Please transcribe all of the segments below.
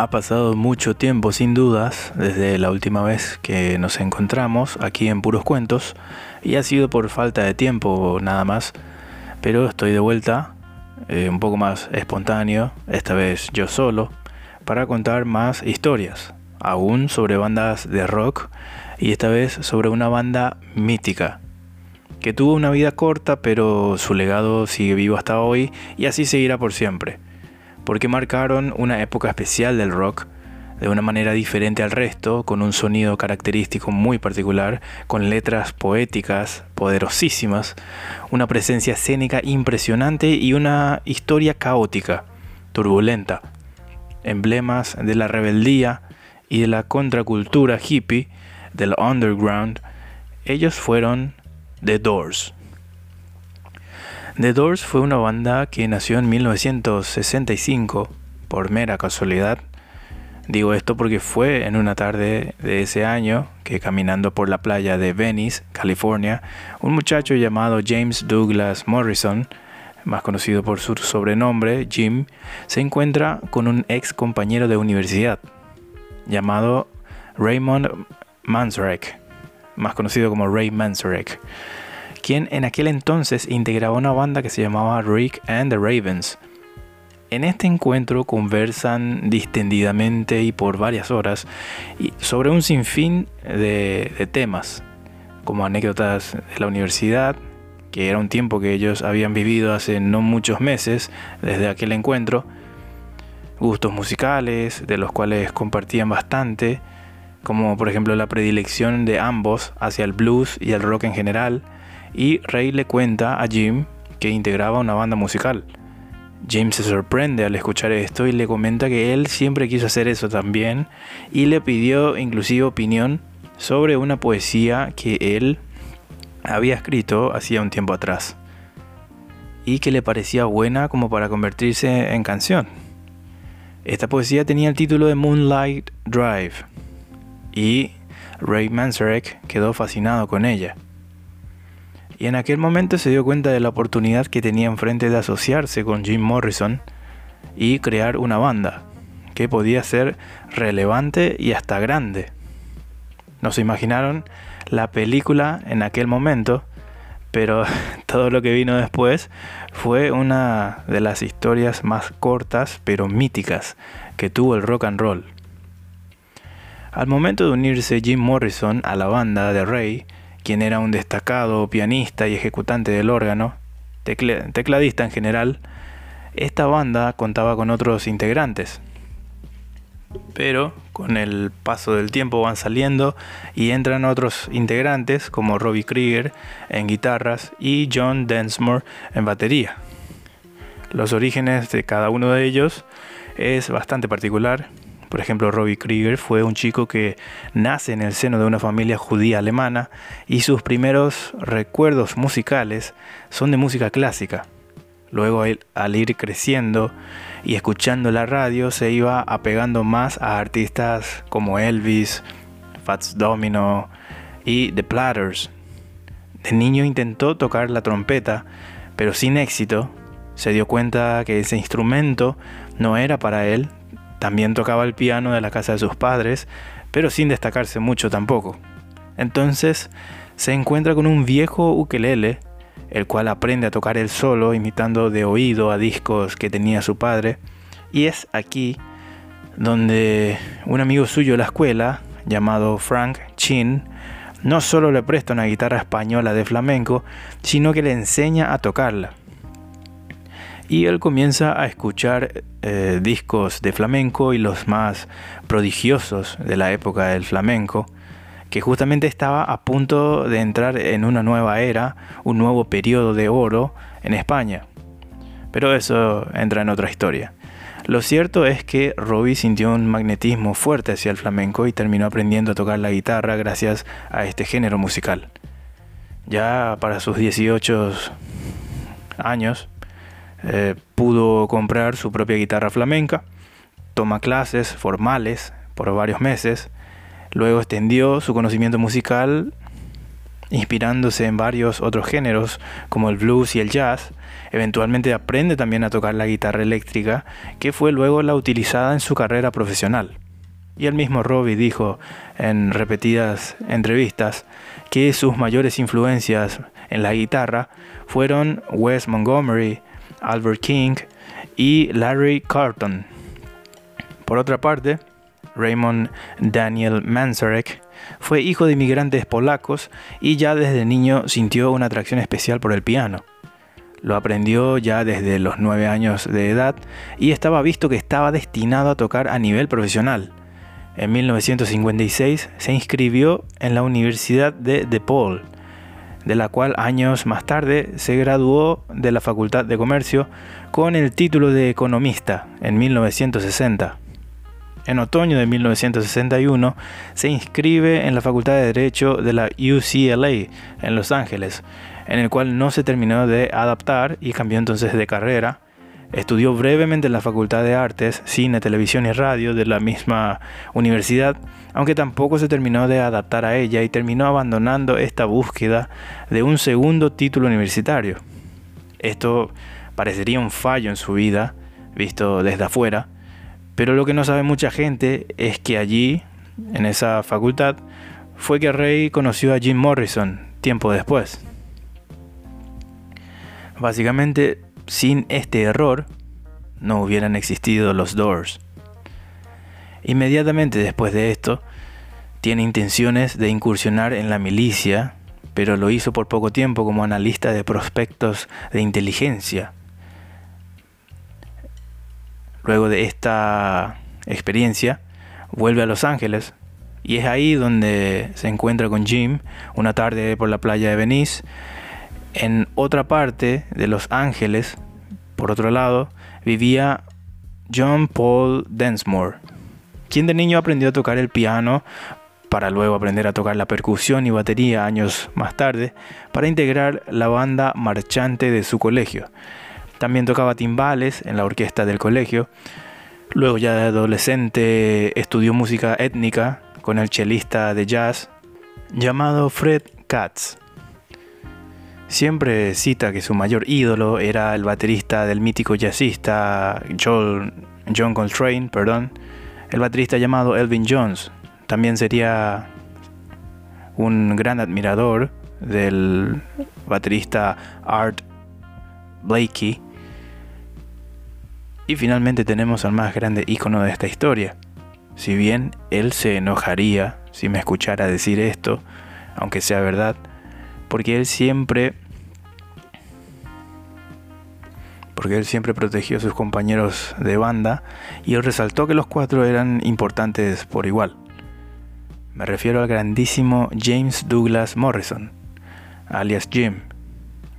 Ha pasado mucho tiempo sin dudas desde la última vez que nos encontramos aquí en Puros Cuentos y ha sido por falta de tiempo nada más, pero estoy de vuelta, eh, un poco más espontáneo, esta vez yo solo, para contar más historias, aún sobre bandas de rock y esta vez sobre una banda mítica que tuvo una vida corta pero su legado sigue vivo hasta hoy y así seguirá por siempre porque marcaron una época especial del rock de una manera diferente al resto, con un sonido característico muy particular, con letras poéticas poderosísimas, una presencia escénica impresionante y una historia caótica, turbulenta, emblemas de la rebeldía y de la contracultura hippie del underground, ellos fueron The Doors. The Doors fue una banda que nació en 1965 por mera casualidad. Digo esto porque fue en una tarde de ese año que caminando por la playa de Venice, California, un muchacho llamado James Douglas Morrison, más conocido por su sobrenombre Jim, se encuentra con un ex compañero de universidad llamado Raymond Manzarek, más conocido como Ray Manzarek quien en aquel entonces integraba una banda que se llamaba Rick and the Ravens. En este encuentro conversan distendidamente y por varias horas sobre un sinfín de, de temas, como anécdotas de la universidad, que era un tiempo que ellos habían vivido hace no muchos meses desde aquel encuentro, gustos musicales, de los cuales compartían bastante, como por ejemplo la predilección de ambos hacia el blues y el rock en general, y Ray le cuenta a Jim que integraba una banda musical. Jim se sorprende al escuchar esto y le comenta que él siempre quiso hacer eso también y le pidió inclusive opinión sobre una poesía que él había escrito hacía un tiempo atrás y que le parecía buena como para convertirse en canción. Esta poesía tenía el título de Moonlight Drive y Ray Manzarek quedó fascinado con ella y en aquel momento se dio cuenta de la oportunidad que tenía enfrente de asociarse con Jim Morrison y crear una banda que podía ser relevante y hasta grande. No se imaginaron la película en aquel momento, pero todo lo que vino después fue una de las historias más cortas pero míticas que tuvo el rock and roll. Al momento de unirse Jim Morrison a la banda de Ray, quien era un destacado pianista y ejecutante del órgano, tecladista en general, esta banda contaba con otros integrantes. Pero con el paso del tiempo van saliendo y entran otros integrantes como Robbie Krieger en guitarras y John Densmore en batería. Los orígenes de cada uno de ellos es bastante particular por ejemplo, Robbie Krieger fue un chico que nace en el seno de una familia judía alemana y sus primeros recuerdos musicales son de música clásica. Luego al ir creciendo y escuchando la radio se iba apegando más a artistas como Elvis, Fats Domino y The Platters. De niño intentó tocar la trompeta, pero sin éxito. Se dio cuenta que ese instrumento no era para él también tocaba el piano de la casa de sus padres, pero sin destacarse mucho tampoco. Entonces se encuentra con un viejo ukelele, el cual aprende a tocar él solo, imitando de oído a discos que tenía su padre, y es aquí donde un amigo suyo de la escuela, llamado Frank Chin, no solo le presta una guitarra española de flamenco, sino que le enseña a tocarla y él comienza a escuchar eh, discos de flamenco y los más prodigiosos de la época del flamenco, que justamente estaba a punto de entrar en una nueva era, un nuevo periodo de oro en España. Pero eso entra en otra historia. Lo cierto es que Robbie sintió un magnetismo fuerte hacia el flamenco y terminó aprendiendo a tocar la guitarra gracias a este género musical. Ya para sus 18 años, eh, pudo comprar su propia guitarra flamenca, toma clases formales por varios meses, luego extendió su conocimiento musical inspirándose en varios otros géneros como el blues y el jazz. Eventualmente aprende también a tocar la guitarra eléctrica, que fue luego la utilizada en su carrera profesional. Y el mismo Robbie dijo en repetidas entrevistas que sus mayores influencias en la guitarra fueron Wes Montgomery, Albert King y Larry Carton. Por otra parte, Raymond Daniel Manzarek fue hijo de inmigrantes polacos y ya desde niño sintió una atracción especial por el piano. Lo aprendió ya desde los 9 años de edad y estaba visto que estaba destinado a tocar a nivel profesional. En 1956 se inscribió en la Universidad de DePaul, de la cual años más tarde se graduó de la Facultad de Comercio con el título de economista en 1960. En otoño de 1961 se inscribe en la Facultad de Derecho de la UCLA en Los Ángeles, en el cual no se terminó de adaptar y cambió entonces de carrera Estudió brevemente en la Facultad de Artes, Cine, Televisión y Radio de la misma universidad, aunque tampoco se terminó de adaptar a ella y terminó abandonando esta búsqueda de un segundo título universitario. Esto parecería un fallo en su vida, visto desde afuera, pero lo que no sabe mucha gente es que allí, en esa facultad, fue que Rey conoció a Jim Morrison tiempo después. Básicamente, sin este error, no hubieran existido los Doors. Inmediatamente después de esto, tiene intenciones de incursionar en la milicia, pero lo hizo por poco tiempo como analista de prospectos de inteligencia. Luego de esta experiencia, vuelve a Los Ángeles y es ahí donde se encuentra con Jim una tarde por la playa de Venice en otra parte de Los Ángeles, por otro lado, vivía John Paul Densmore, quien de niño aprendió a tocar el piano para luego aprender a tocar la percusión y batería años más tarde para integrar la banda marchante de su colegio. También tocaba timbales en la orquesta del colegio. Luego ya de adolescente estudió música étnica con el chelista de jazz llamado Fred Katz. Siempre cita que su mayor ídolo era el baterista del mítico jazzista John, John Coltrane, perdón, el baterista llamado Elvin Jones. También sería un gran admirador del baterista Art Blakey. Y finalmente tenemos al más grande ícono de esta historia. Si bien él se enojaría si me escuchara decir esto, aunque sea verdad, porque él siempre porque él siempre protegió a sus compañeros de banda y él resaltó que los cuatro eran importantes por igual. Me refiero al grandísimo James Douglas Morrison, alias Jim,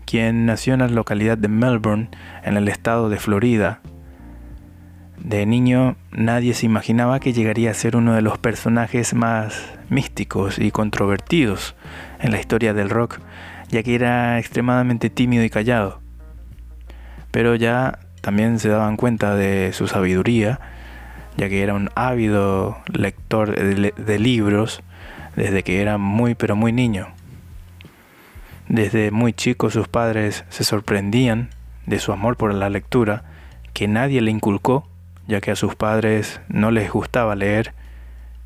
quien nació en la localidad de Melbourne, en el estado de Florida. De niño nadie se imaginaba que llegaría a ser uno de los personajes más místicos y controvertidos en la historia del rock, ya que era extremadamente tímido y callado pero ya también se daban cuenta de su sabiduría, ya que era un ávido lector de, libros desde que era muy pero muy niño. Desde muy chico sus padres se sorprendían de su amor por la lectura, que nadie le inculcó, ya que a sus padres no les gustaba leer.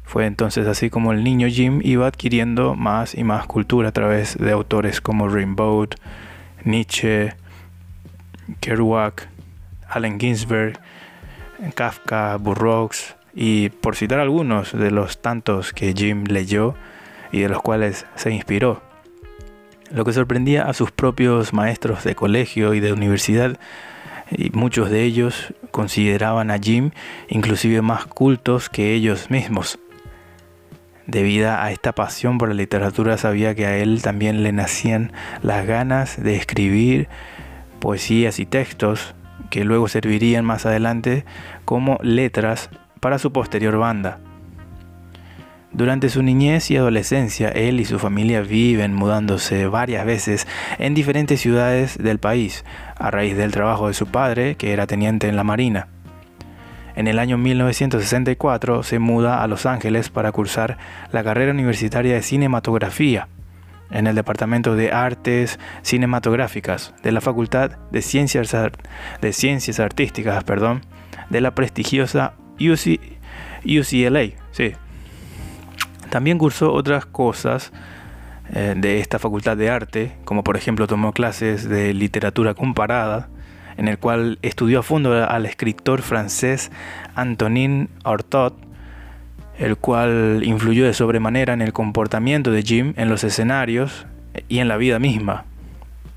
Fue entonces así como el niño Jim iba adquiriendo más y más cultura a través de autores como Rimbaud, Nietzsche, Kerouac, Allen Ginsberg, Kafka, Burroughs y por citar algunos de los tantos que Jim leyó y de los cuales se inspiró. Lo que sorprendía a sus propios maestros de colegio y de universidad, y muchos de ellos consideraban a Jim inclusive más cultos que ellos mismos. Debido a esta pasión por la literatura sabía que a él también le nacían las ganas de escribir poesías y textos que luego servirían más adelante como letras para su posterior banda. Durante su niñez y adolescencia, él y su familia viven mudándose varias veces en diferentes ciudades del país, a raíz del trabajo de su padre, que era teniente en la Marina. En el año 1964 se muda a Los Ángeles para cursar la carrera universitaria de cinematografía en el Departamento de Artes Cinematográficas de la Facultad de Ciencias, Artísticas perdón, de la prestigiosa UCLA. Sí. También cursó otras cosas eh, de esta facultad de arte, como por ejemplo tomó clases de literatura comparada, en el cual estudió a fondo al escritor francés Antonin Artaud, el cual influyó de sobremanera en el comportamiento de Jim en los escenarios y en la vida misma.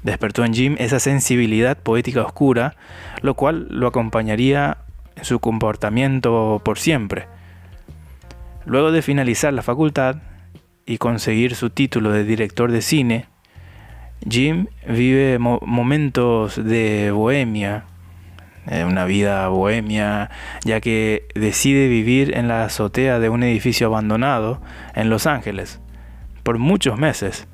Despertó en Jim esa sensibilidad poética oscura, lo cual lo acompañaría en su comportamiento por siempre. Luego de finalizar la facultad y conseguir su título de director de cine, Jim vive momentos de bohemia, eh, una vida bohemia, ya que decide vivir en la azotea de un edificio abandonado en Los Ángeles por muchos meses,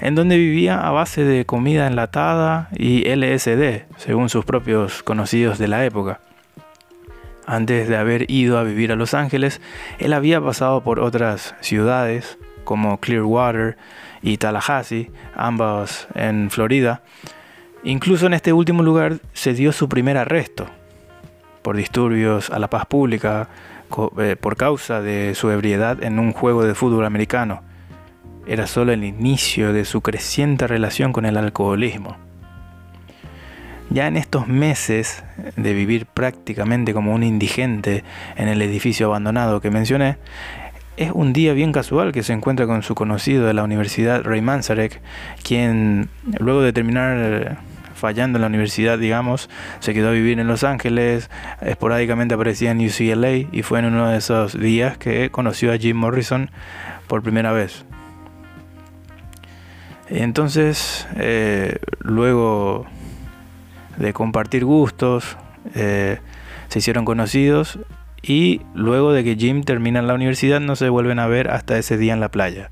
en donde vivía a base de comida enlatada y LSD, según sus propios conocidos de la época. Antes de haber ido a vivir a Los Ángeles, él había pasado por otras ciudades como Clearwater y Tallahassee, ambas en Florida. Incluso en este último lugar se dio su primer arresto por disturbios a la paz pública eh, por causa de su ebriedad en un juego de fútbol americano. Era solo el inicio de su creciente relación con el alcoholismo. Ya en estos meses de vivir prácticamente como un indigente en el edificio abandonado que mencioné, es un día bien casual que se encuentra con su conocido de la Universidad Ray Manzarek, quien luego de terminar fallando en la universidad, digamos, se quedó a vivir en Los Ángeles, esporádicamente aparecía en UCLA y fue en uno de esos días que conoció a Jim Morrison por primera vez. Entonces, eh, luego de compartir gustos, eh, se hicieron conocidos y luego de que Jim termina la universidad no se vuelven a ver hasta ese día en la playa.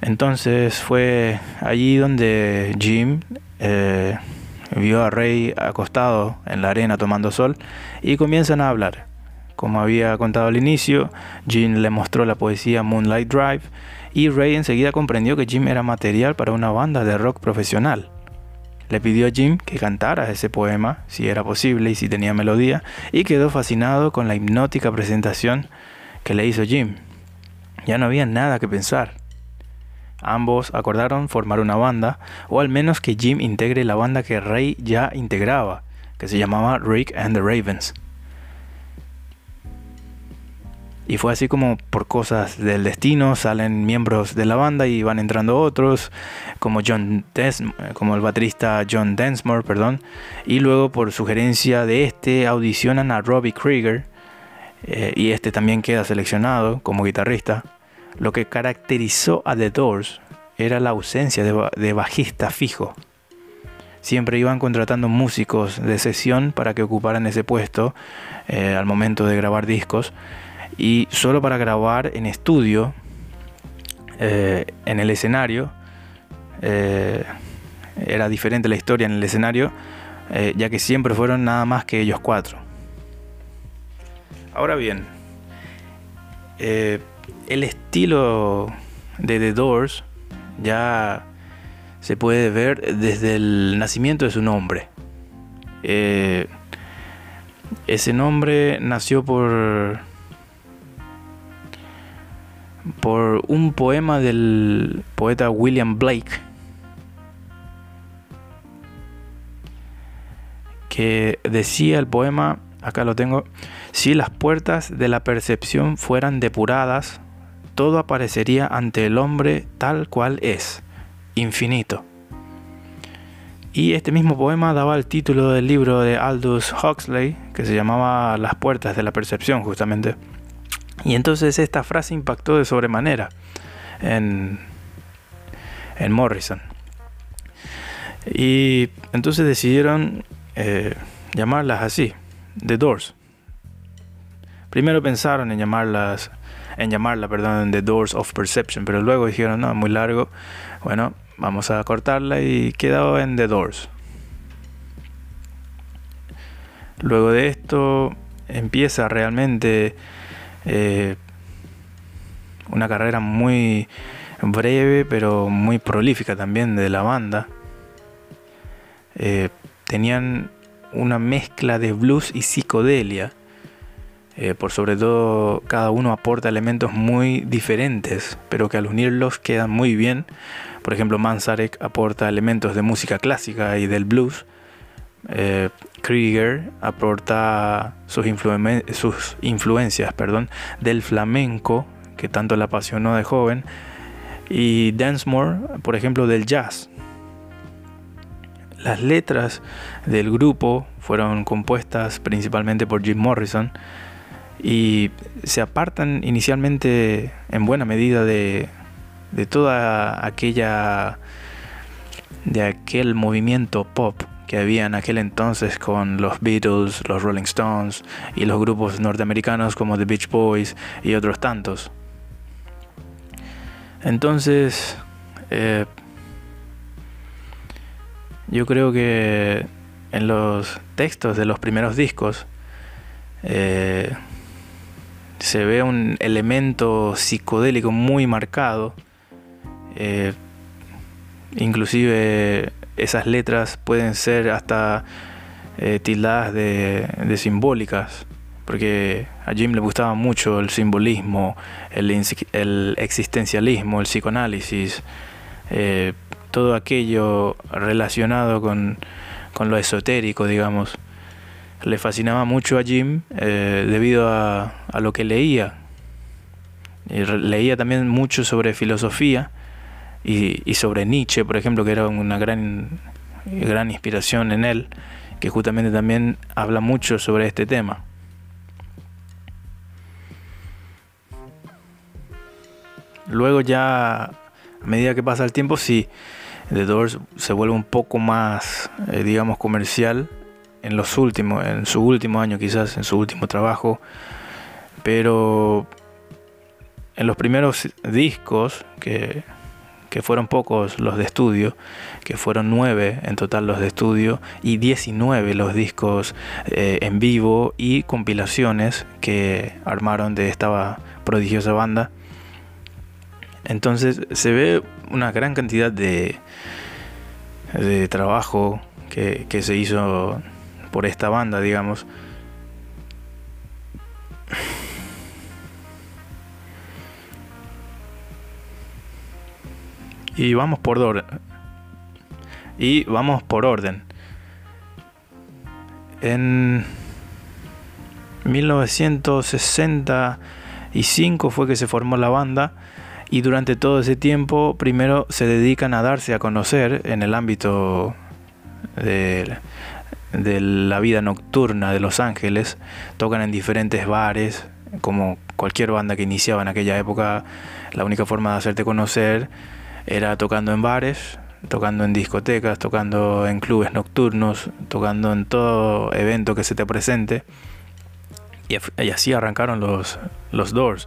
Entonces fue allí donde Jim eh, vio a Ray acostado en la arena tomando sol y comienzan a hablar. Como había contado al inicio, Jim le mostró la poesía Moonlight Drive y Ray enseguida comprendió que Jim era material para una banda de rock profesional. Le pidió a Jim que cantara ese poema, si era posible y si tenía melodía, y quedó fascinado con la hipnótica presentación que le hizo Jim. Ya no había nada que pensar. Ambos acordaron formar una banda, o al menos que Jim integre la banda que Ray ya integraba, que se llamaba Rick and the Ravens. Y fue así como por cosas del destino salen miembros de la banda y van entrando otros, como John como el baterista John Densmore, perdón, y luego por sugerencia de este audicionan a Robbie Krieger eh, y este también queda seleccionado como guitarrista. Lo que caracterizó a The Doors era la ausencia de, bajista fijo. Siempre iban contratando músicos de sesión para que ocuparan ese puesto eh, al momento de grabar discos y solo para grabar en estudio, eh, en el escenario, eh, era diferente la historia en el escenario, eh, ya que siempre fueron nada más que ellos cuatro. Ahora bien, el estilo de The Doors ya se puede ver desde el nacimiento de su nombre. ese nombre nació por por un poema del poeta William Blake que decía el poema, acá lo tengo, si las puertas de la percepción fueran depuradas, todo aparecería ante el hombre tal cual es, infinito. Y este mismo poema daba el título del libro de Aldous Huxley, que se llamaba Las puertas de la percepción, justamente. Y entonces esta frase impactó de sobremanera en, en Morrison. Y entonces decidieron eh, llamarlas así, The Doors. Primero pensaron en llamarlas, en llamarla, perdón, The Doors of Perception, pero luego dijeron, no, muy largo. Bueno, vamos a cortarla y quedó en The Doors. Luego de esto empieza realmente eh, una carrera muy, breve pero muy prolífica también de la banda. Eh, tenían una mezcla de blues y psicodelia. Eh, por sobre todo cada uno aporta elementos muy diferentes, pero que al unirlos quedan muy bien. Por ejemplo, Manzarek aporta elementos de música clásica y del blues. Eh, Krieger aporta sus, influencias perdón, del flamenco, que tanto le apasionó de joven, y Dancemore, por ejemplo, del jazz. Las letras del grupo fueron compuestas principalmente por Jim Morrison y se apartan inicialmente en buena medida de, de toda aquella de aquel movimiento pop que había en aquel entonces con los Beatles, los Rolling Stones y los grupos norteamericanos como The Beach Boys y otros tantos. Entonces, eh, yo creo que en los textos de los primeros discos eh, se ve un elemento psicodélico muy marcado. Eh, inclusive esas letras pueden ser hasta tildadas de simbólicas porque a Jim le gustaba mucho el simbolismo, el, existencialismo, el psicoanálisis, eh, todo aquello relacionado con, lo esotérico, digamos. Le fascinaba mucho a Jim eh, debido a, lo que leía. leía también mucho sobre filosofía y, sobre Nietzsche, por ejemplo, que era una gran, gran inspiración en él, que justamente también habla mucho sobre este tema. Luego ya, a medida que pasa el tiempo, sí, The Doors se vuelve un poco más, eh, digamos, comercial en los últimos, en su último año quizás, en su último trabajo. Pero en los primeros discos, que, fueron pocos los de estudio, que fueron nueve en total los de estudio y 19 los discos eh, en vivo y compilaciones que armaron de esta prodigiosa banda entonces se ve una gran cantidad de, de trabajo que, se hizo por esta banda, digamos. Y vamos por orden. Y vamos por orden. En 1965 fue que se formó la banda y durante todo ese tiempo primero se dedican a darse a conocer en el ámbito de, la vida nocturna de Los Ángeles, tocan en diferentes bares, como cualquier banda que iniciaba en aquella época, la única forma de hacerte conocer era tocando en bares, tocando en discotecas, tocando en clubes nocturnos, tocando en todo evento que se te presente. Y, así arrancaron los, los Doors.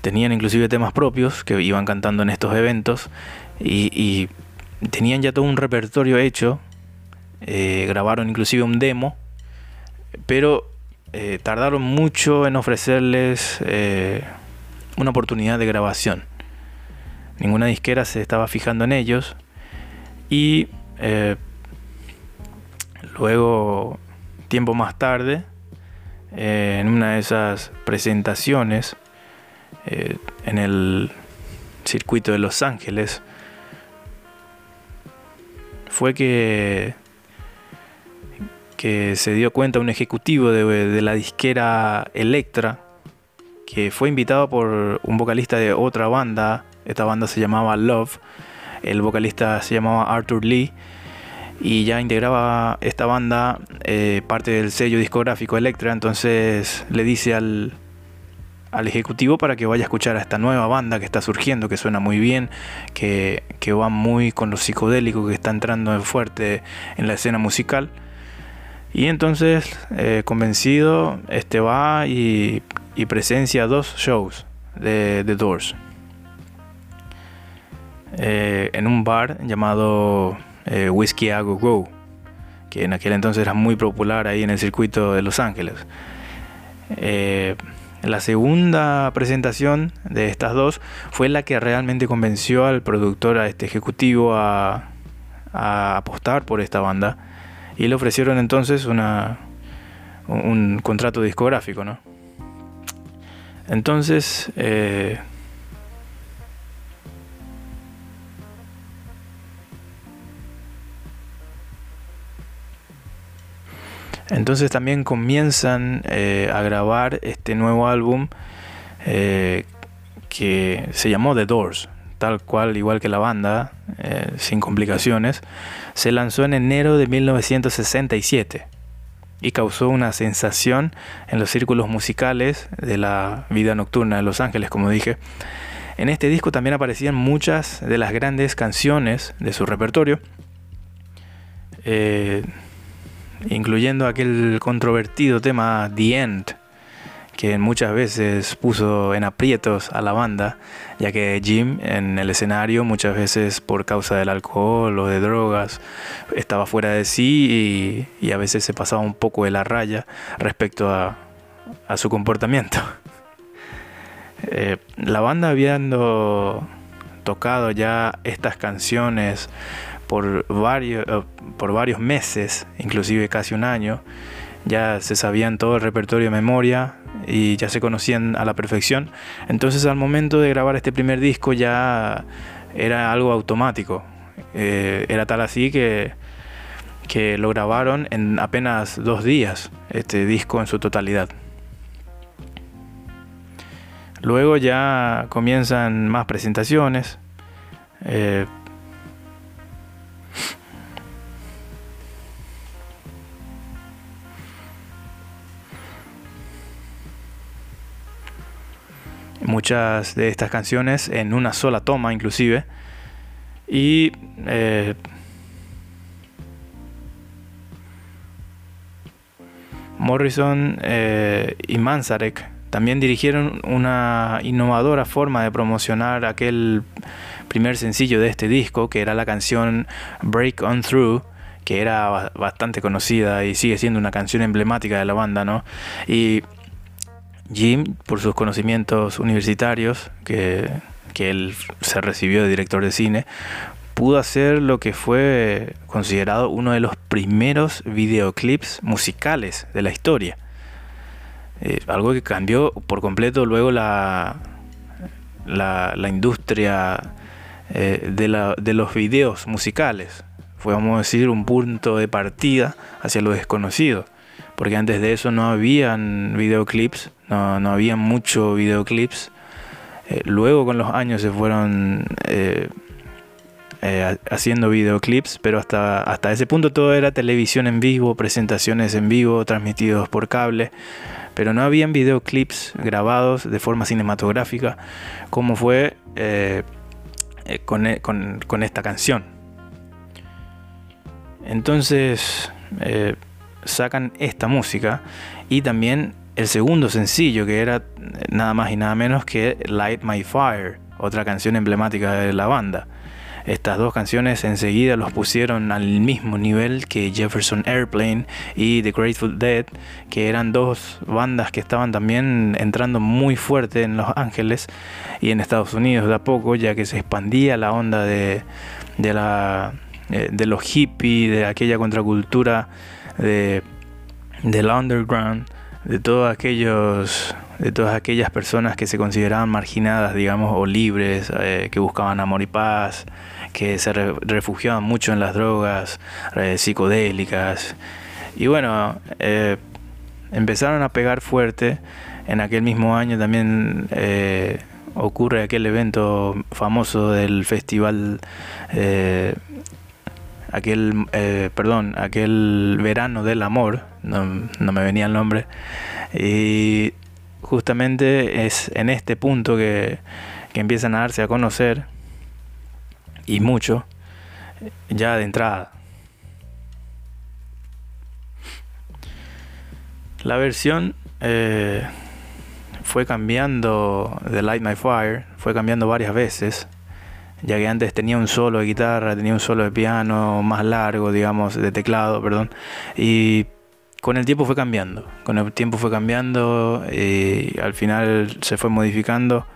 Tenían inclusive temas propios que iban cantando en estos eventos y, tenían ya todo un repertorio hecho. Eh, grabaron inclusive un demo, pero eh, tardaron mucho en ofrecerles eh, una oportunidad de grabación. Ninguna disquera se estaba fijando en ellos. Y luego, tiempo más tarde, en una de esas presentaciones, eh, en el circuito de Los Ángeles fue que, que se dio cuenta un ejecutivo de, la disquera Electra que fue invitado por un vocalista de otra banda, esta banda se llamaba Love, el vocalista se llamaba Arthur Lee y ya integraba esta banda eh, parte del sello discográfico Electra, entonces le dice al, al ejecutivo para que vaya a escuchar a esta nueva banda que está surgiendo, que suena muy bien, que, va muy con lo psicodélico, que está entrando fuerte en la escena musical. Y entonces, eh, convencido, este va y, presencia dos shows de The Doors. Eh, en un bar llamado eh, Whiskey A Go que en aquel entonces era muy popular ahí en el circuito de Los Ángeles. La segunda presentación de estas dos fue la que realmente convenció al productor, a este ejecutivo, a, apostar por esta banda. Y le ofrecieron entonces un contrato discográfico, ¿no? Entonces, eh, Entonces también comienzan eh, a grabar este nuevo álbum eh, que se llamó The Doors, tal cual igual que la banda, eh, sin complicaciones. Se lanzó en enero de 1967 y causó una sensación en los círculos musicales de la vida nocturna de Los Ángeles, como dije. En este disco también aparecían muchas de las grandes canciones de su repertorio incluyendo aquel controvertido tema The End, que muchas veces puso en aprietos a la banda, ya que Jim en el escenario muchas veces por causa del alcohol o de drogas estaba fuera de sí y, a veces se pasaba un poco de la raya respecto a, su comportamiento. Eh, la banda habiendo tocado ya estas canciones por varios, eh, por varios meses, inclusive casi un año, ya se sabían todo el repertorio de memoria y ya se conocían a la perfección. Entonces al momento de grabar este primer disco ya era algo automático. Eh, era tal así que, que lo grabaron en apenas dos días, este disco en su totalidad. Luego ya comienzan más presentaciones. Eh, muchas de estas canciones en una sola toma inclusive. Y eh, Morrison eh, y Manzarek también dirigieron una innovadora forma de promocionar aquel primer sencillo de este disco, que era la canción Break On Through, que era bastante conocida y sigue siendo una canción emblemática de la banda, ¿no? Y Jim, por sus conocimientos universitarios, que, él se recibió de director de cine, pudo hacer lo que fue considerado uno de los primeros videoclips musicales de la historia. Eh, algo que cambió por completo luego la, la, industria eh, de, de, los videos musicales. Fue, vamos a decir, un punto de partida hacia lo desconocido. Porque antes de eso no habían videoclips no, no había muchos videoclips. Eh, luego con los años se fueron eh, eh, haciendo videoclips, pero hasta, hasta ese punto todo era televisión en vivo, presentaciones en vivo, transmitidos por cable, pero no habían videoclips grabados de forma cinematográfica como fue con, con, con, esta canción. Entonces sacan esta música y también el segundo sencillo, que era nada más y nada menos que Light My Fire, otra canción emblemática de la banda. Estas dos canciones enseguida los pusieron al mismo nivel que Jefferson Airplane y The Grateful Dead, que eran dos bandas que estaban también entrando muy fuerte en Los Ángeles y en Estados Unidos de a poco, ya que se expandía la onda de, de, la, eh, de los hippies, de aquella contracultura de, del underground de todos aquellos de todas aquellas personas que se consideraban marginadas, digamos, o libres, eh, que buscaban amor y paz, que se refugiaban mucho en las drogas eh, psicodélicas. Y bueno, eh, empezaron a pegar fuerte. En aquel mismo año también ocurre aquel evento famoso del festival aquel, eh, perdón, aquel verano del amor, no, me venía el nombre, y justamente es en este punto que, que empiezan a darse a conocer, y mucho, ya de entrada. La versión eh, fue cambiando de Light My Fire, fue cambiando varias veces ya que antes tenía un solo de guitarra, tenía un solo de piano más largo, digamos, de teclado, perdón, y con el tiempo fue cambiando, con el tiempo fue cambiando y al final se fue modificando,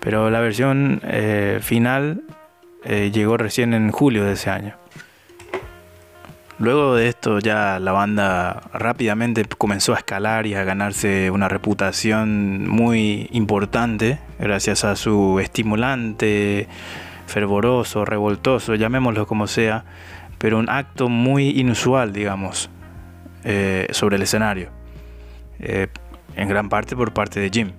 pero la versión eh, final eh, llegó recién en julio de ese año. Luego de esto ya la banda rápidamente comenzó a escalar y a ganarse una reputación muy importante gracias a su estimulante, fervoroso, revoltoso, llamémoslo como sea, pero un acto muy inusual, digamos, eh, sobre el escenario, eh, en gran parte por parte de Jim.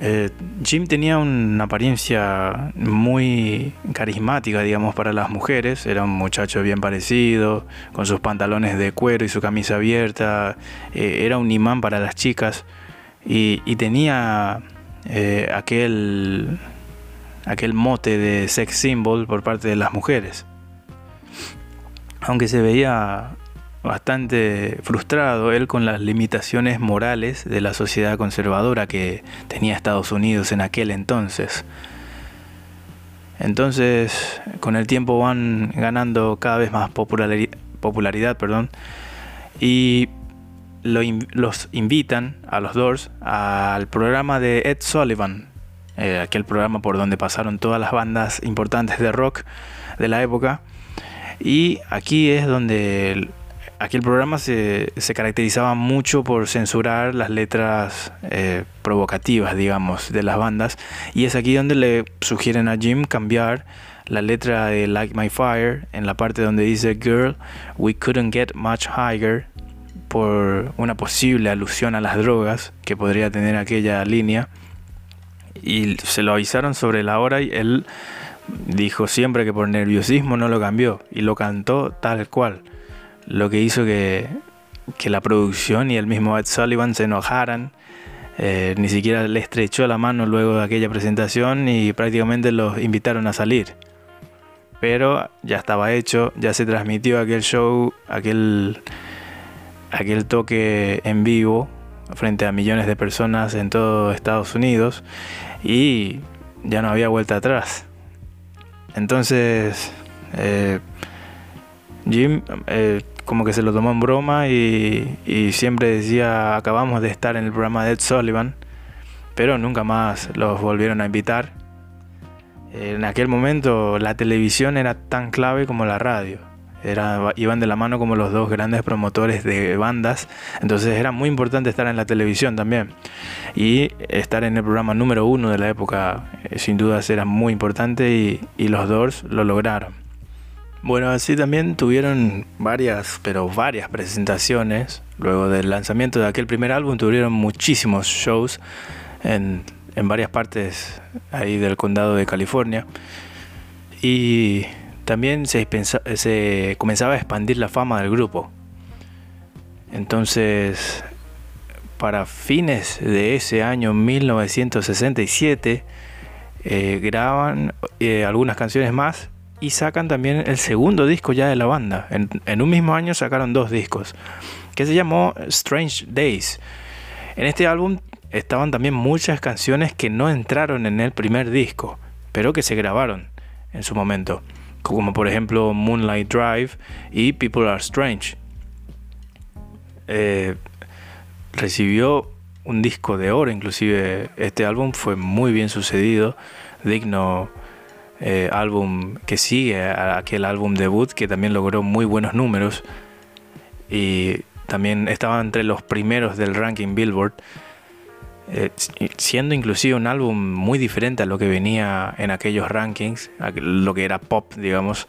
Eh, Jim tenía una apariencia muy carismática, digamos, para las mujeres. Era un muchacho bien parecido, con sus pantalones de cuero y su camisa abierta. era un imán para las chicas y, tenía aquel, aquel mote de sex symbol por parte de las mujeres. Aunque se veía bastante frustrado él con las limitaciones morales de la sociedad conservadora que tenía Estados Unidos en aquel entonces. Entonces, con el tiempo van ganando cada vez más popularidad, perdón, y los invitan a los Doors al programa de Ed Sullivan, eh, aquel programa por donde pasaron todas las bandas importantes de rock de la época. Y aquí es donde aquel programa se, caracterizaba mucho por censurar las letras eh, provocativas, digamos, de las bandas. Y es aquí donde le sugieren a Jim cambiar la letra de Like My Fire en la parte donde dice Girl, we couldn't get much higher por una posible alusión a las drogas que podría tener aquella línea. Y se lo avisaron sobre la hora y él dijo siempre que por nerviosismo no lo cambió y lo cantó tal cual lo que hizo que, la producción y el mismo Ed Sullivan se enojaran. Eh, ni siquiera le estrechó la mano luego de aquella presentación y prácticamente los invitaron a salir. Pero ya estaba hecho, ya se transmitió aquel show, aquel, aquel toque en vivo frente a millones de personas en todo Estados Unidos y ya no había vuelta atrás. Entonces, eh, Jim eh, como que se lo tomó en broma y, siempre decía acabamos de estar en el programa de Ed Sullivan, pero nunca más los volvieron a invitar. En aquel momento la televisión era tan clave como la radio. Era, iban de la mano como los dos grandes promotores de bandas, entonces era muy importante estar en la televisión también. Y estar en el programa número uno de la época, eh, sin dudas era muy importante y, y los Doors lo lograron. Bueno, así también tuvieron varias, pero varias presentaciones. Luego del lanzamiento de aquel primer álbum tuvieron muchísimos shows en, varias partes ahí del condado de California. Y también se, comenzaba a expandir la fama del grupo. Entonces, para fines de ese año 1967, eh, graban eh, algunas canciones más y sacan también el segundo disco ya de la banda. En, un mismo año sacaron dos discos, que se llamó Strange Days. En este álbum estaban también muchas canciones que no entraron en el primer disco, pero que se grabaron en su momento, como por ejemplo Moonlight Drive y People Are Strange. Eh, recibió un disco de oro, inclusive este álbum fue muy bien sucedido, digno eh, álbum que sigue aquel álbum debut que también logró muy buenos números y también estaba entre los primeros del ranking Billboard, eh, siendo inclusive un álbum muy diferente a lo que venía en aquellos rankings, lo que era pop, digamos,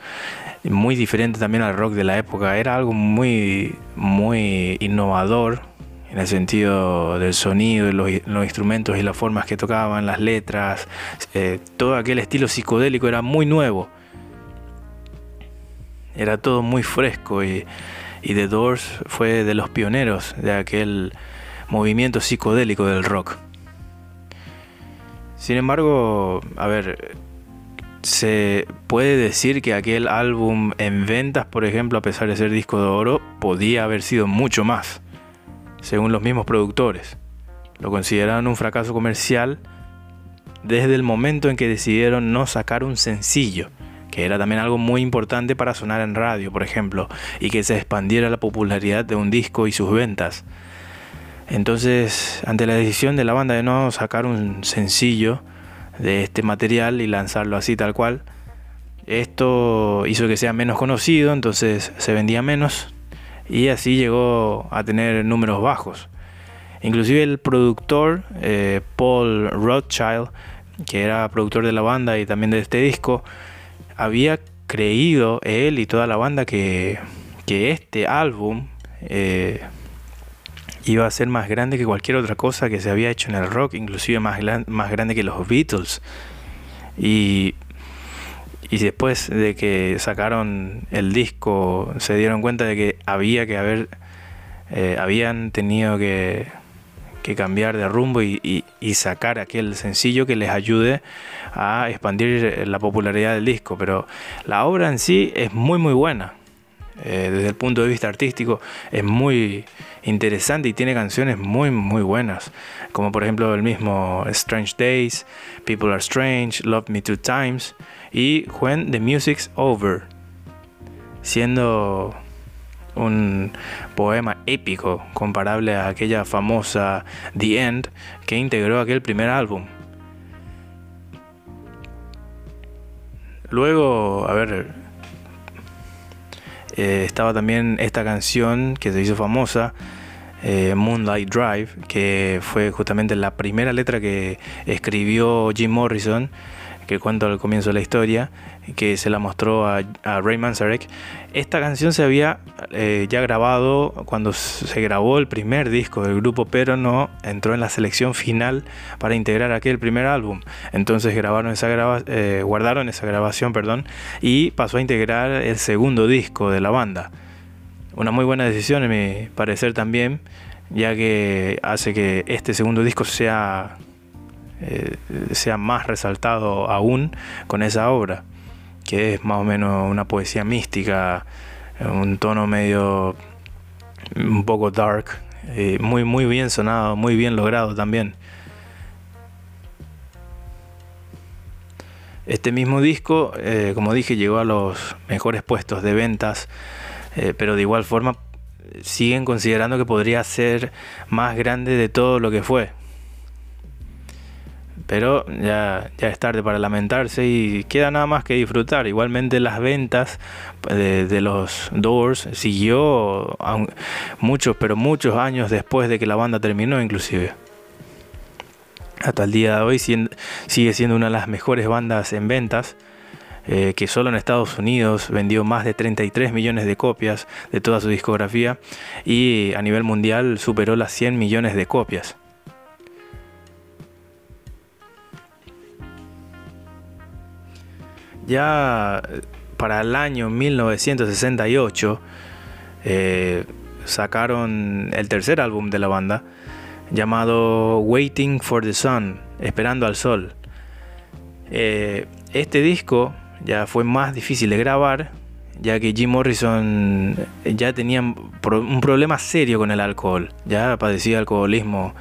muy diferente también al rock de la época, era algo muy, muy innovador en el sentido del sonido, los, los instrumentos y las formas que tocaban, las letras, eh, todo aquel estilo psicodélico era muy nuevo. Era todo muy fresco y, y The Doors fue de los pioneros de aquel movimiento psicodélico del rock. Sin embargo, a ver, se puede decir que aquel álbum en ventas, por ejemplo, a pesar de ser disco de oro, podía haber sido mucho más según los mismos productores. Lo consideraron un fracaso comercial desde el momento en que decidieron no sacar un sencillo, que era también algo muy importante para sonar en radio, por ejemplo, y que se expandiera la popularidad de un disco y sus ventas. Entonces, ante la decisión de la banda de no sacar un sencillo de este material y lanzarlo así tal cual, esto hizo que sea menos conocido, entonces se vendía menos y así llegó a tener números bajos. Inclusive el productor eh, Paul Rothschild, que era productor de la banda y también de este disco, había creído él y toda la banda que, este álbum eh, iba a ser más grande que cualquier otra cosa que se había hecho en el rock, inclusive más, grande que los Beatles. Y, y después de que sacaron el disco, se dieron cuenta de que había que haber, eh, habían tenido que, que cambiar de rumbo y, sacar aquel sencillo que les ayude a expandir la popularidad del disco. Pero la obra en sí es muy muy buena. Eh, desde el punto de vista artístico es muy interesante y tiene canciones muy muy buenas como por ejemplo el mismo Strange Days, People Are Strange, Love Me Two Times y When the Music's Over siendo un poema épico comparable a aquella famosa The End que integró aquel primer álbum. Luego, a ver, eh, estaba también esta canción que se hizo famosa, eh, Moonlight Drive, que fue justamente la primera letra que escribió Jim Morrison que cuento al comienzo de la historia, que se la mostró a, Ray Manzarek. Esta canción se había eh, ya grabado cuando se grabó el primer disco del grupo, pero no entró en la selección final para integrar aquel primer álbum. Entonces grabaron esa eh, guardaron esa grabación perdón, y pasó a integrar el segundo disco de la banda. Una muy buena decisión, en mi parecer también, ya que hace que este segundo disco sea eh, sea más resaltado aún con esa obra, que es más o menos una poesía mística, un tono medio un poco dark, eh, muy muy bien sonado, muy bien logrado también. Este mismo disco, eh, como dije, llegó a los mejores puestos de ventas, pero de igual forma siguen considerando que podría ser más grande de todo lo que fue pero ya, ya es tarde para lamentarse y queda nada más que disfrutar. Igualmente las ventas de, los Doors siguió muchos, pero muchos años después de que la banda terminó inclusive. Hasta el día de hoy sigue siendo una de las mejores bandas en ventas. Eh, que solo en Estados Unidos vendió más de 33 millones de copias de toda su discografía y a nivel mundial superó las 100 millones de copias. Ya eh, para el año 1968 eh, sacaron el tercer álbum de la banda llamado Waiting for the Sun, Esperando al Sol. Eh, este disco ya fue más difícil de grabar ya que Jim Morrison ya tenía un problema serio con el alcohol, ya padecía alcoholismo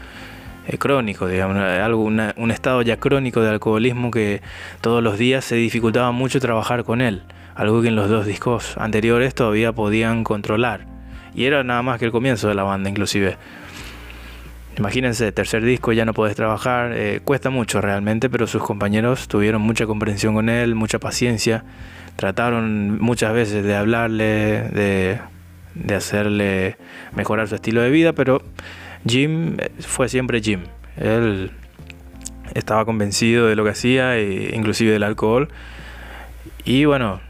crónico, digamos, algo, un estado ya crónico de alcoholismo que todos los días se dificultaba mucho trabajar con él, algo que en los dos discos anteriores todavía podían controlar. Y era nada más que el comienzo de la banda, inclusive. Imagínense, tercer disco ya no podés trabajar, eh, cuesta mucho realmente, pero sus compañeros tuvieron mucha comprensión con él, mucha paciencia, trataron muchas veces de hablarle, de, de hacerle mejorar su estilo de vida, pero Jim fue siempre Jim. Él estaba convencido de lo que hacía, e inclusive del alcohol. Y bueno,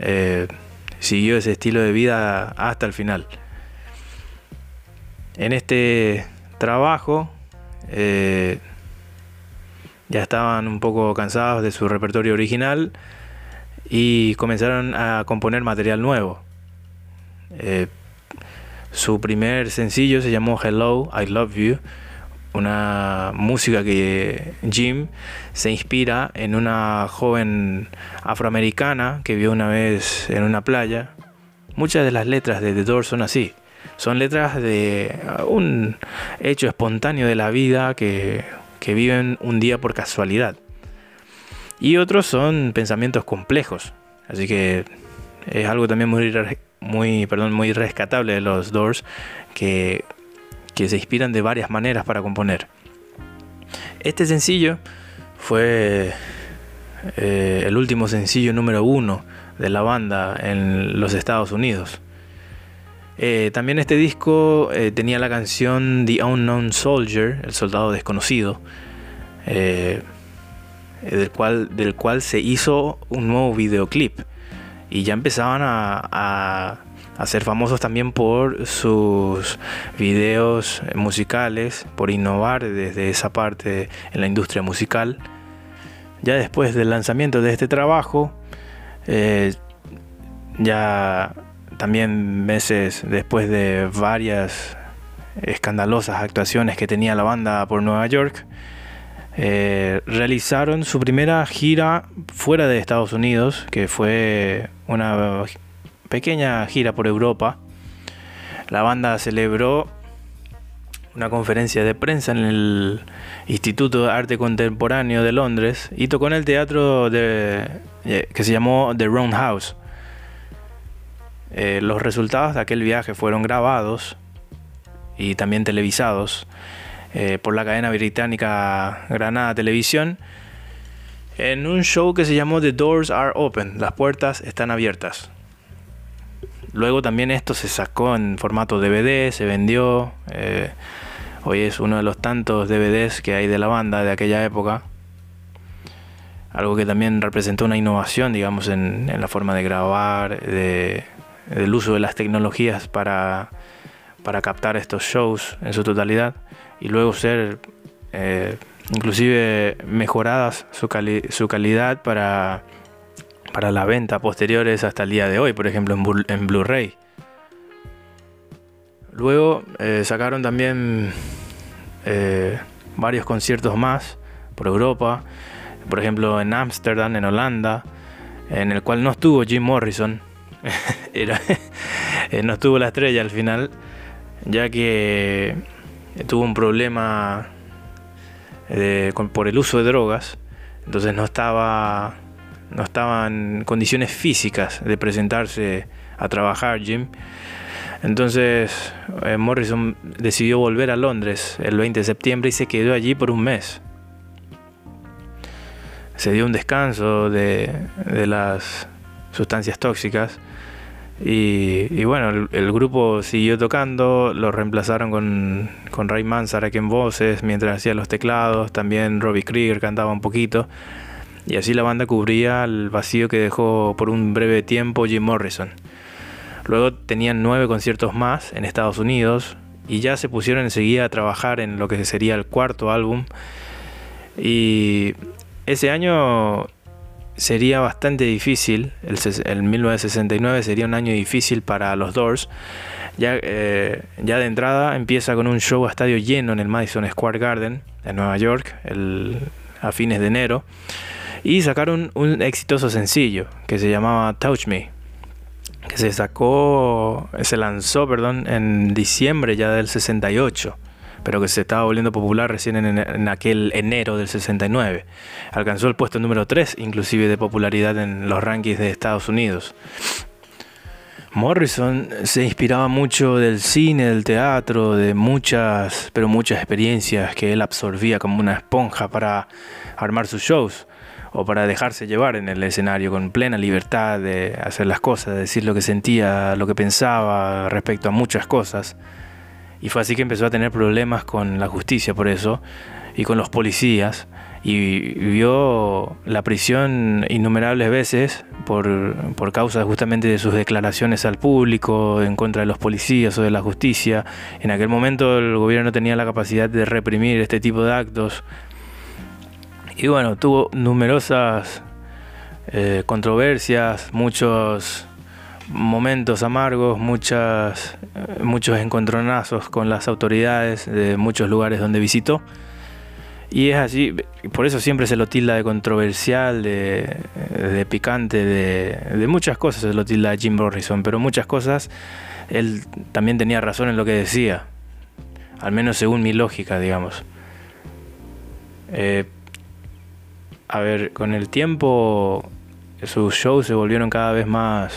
eh, siguió ese estilo de vida hasta el final. En este trabajo eh, ya estaban un poco cansados de su repertorio original y comenzaron a componer material nuevo. Su primer sencillo se llamó Hello, I Love You, una música que Jim se inspira en una joven afroamericana que vio una vez en una playa. Muchas de las letras de The Doors son así. Son letras de un hecho espontáneo de la vida que, que viven un día por casualidad. Y otros son pensamientos complejos, Así que es algo también muy, muy, perdón, muy rescatable de los Doors que, que se inspiran de varias maneras para componer. Este sencillo fue eh, el último sencillo número uno de la banda en los Estados Unidos. Eh, también este disco eh, tenía la canción The Unknown Soldier, el soldado desconocido, del, cual, del cual se hizo un nuevo videoclip. Y ya empezaban a, a ser famosos también por sus videos musicales, por innovar desde esa parte en la industria musical. Ya después del lanzamiento de este trabajo, eh, ya también meses después de varias escandalosas actuaciones que tenía la banda por Nueva York, eh, realizaron su primera gira fuera de Estados Unidos, que fue una pequeña gira por Europa. La banda celebró una conferencia de prensa en el Instituto de Arte Contemporáneo de Londres y tocó en el teatro eh, que se llamó The Roundhouse. Eh, los resultados de aquel viaje fueron grabados y también televisados eh, por la cadena británica Granada Televisión en un show que se llamó The Doors Are Open, las puertas están abiertas. Luego también esto se sacó en formato DVD, se vendió. Hoy es uno de los tantos DVDs que hay de la banda de aquella época. Algo que también representó una innovación, digamos, en, la forma de grabar, de, del uso de las tecnologías para captar estos shows en su totalidad y luego ser eh, inclusive mejoradas su, su calidad para, para la venta posteriores hasta el día de hoy, por ejemplo en, en Blu-ray. Luego eh, sacaron también eh, varios conciertos más por Europa, por ejemplo en Ámsterdam, en Holanda, en el cual no estuvo Jim Morrison, eh, no estuvo la estrella al final, ya que tuvo un problema por el uso de drogas, entonces no estaba, no estaba en condiciones físicas de presentarse a trabajar Jim. Entonces eh, Morrison decidió volver a Londres el 20 de septiembre y se quedó allí por un mes. Se dio un descanso de, las sustancias tóxicas y, bueno, el, grupo siguió tocando, lo reemplazaron con, con Ray Manzarek en voces mientras hacía los teclados, también Robbie Krieger cantaba un poquito y así la banda cubría el vacío que dejó por un breve tiempo Jim Morrison. Luego tenían nueve conciertos más en Estados Unidos y ya se pusieron enseguida a trabajar en lo que sería el cuarto álbum. Y ese año sería bastante difícil, el, 1969 sería un año difícil para los Doors. Ya, eh, ya de entrada empieza con un show a estadio lleno en el Madison Square Garden en Nueva York a fines de enero y sacaron un exitoso sencillo que se llamaba Touch Me que se sacó, se lanzó, perdón, en diciembre ya del 68, pero que se estaba volviendo popular recién en, aquel enero del 69. Alcanzó el puesto número 3, inclusive de popularidad en los rankings de Estados Unidos. Morrison se inspiraba mucho del cine, del teatro, de muchas, pero muchas experiencias que él absorbía como una esponja para armar sus shows o para dejarse llevar en el escenario con plena libertad de hacer las cosas, de decir lo que sentía, lo que pensaba respecto a muchas cosas. Y fue así que empezó a tener problemas con la justicia por eso y con los policías y vio la prisión innumerables veces por, por causa justamente de sus declaraciones al público en contra de los policías o de la justicia. En aquel momento el gobierno no tenía la capacidad de reprimir este tipo de actos y bueno, tuvo numerosas eh, controversias, muchos momentos amargos, muchas, muchos encontronazos con las autoridades de muchos lugares donde visitó. Y es así, por eso siempre se lo tilda de controversial, de, de picante, de, de, muchas cosas se lo tilda de Jim Morrison, pero muchas cosas él también tenía razón en lo que decía, al menos según mi lógica, digamos. Eh, a ver, con el tiempo sus shows se volvieron cada vez más,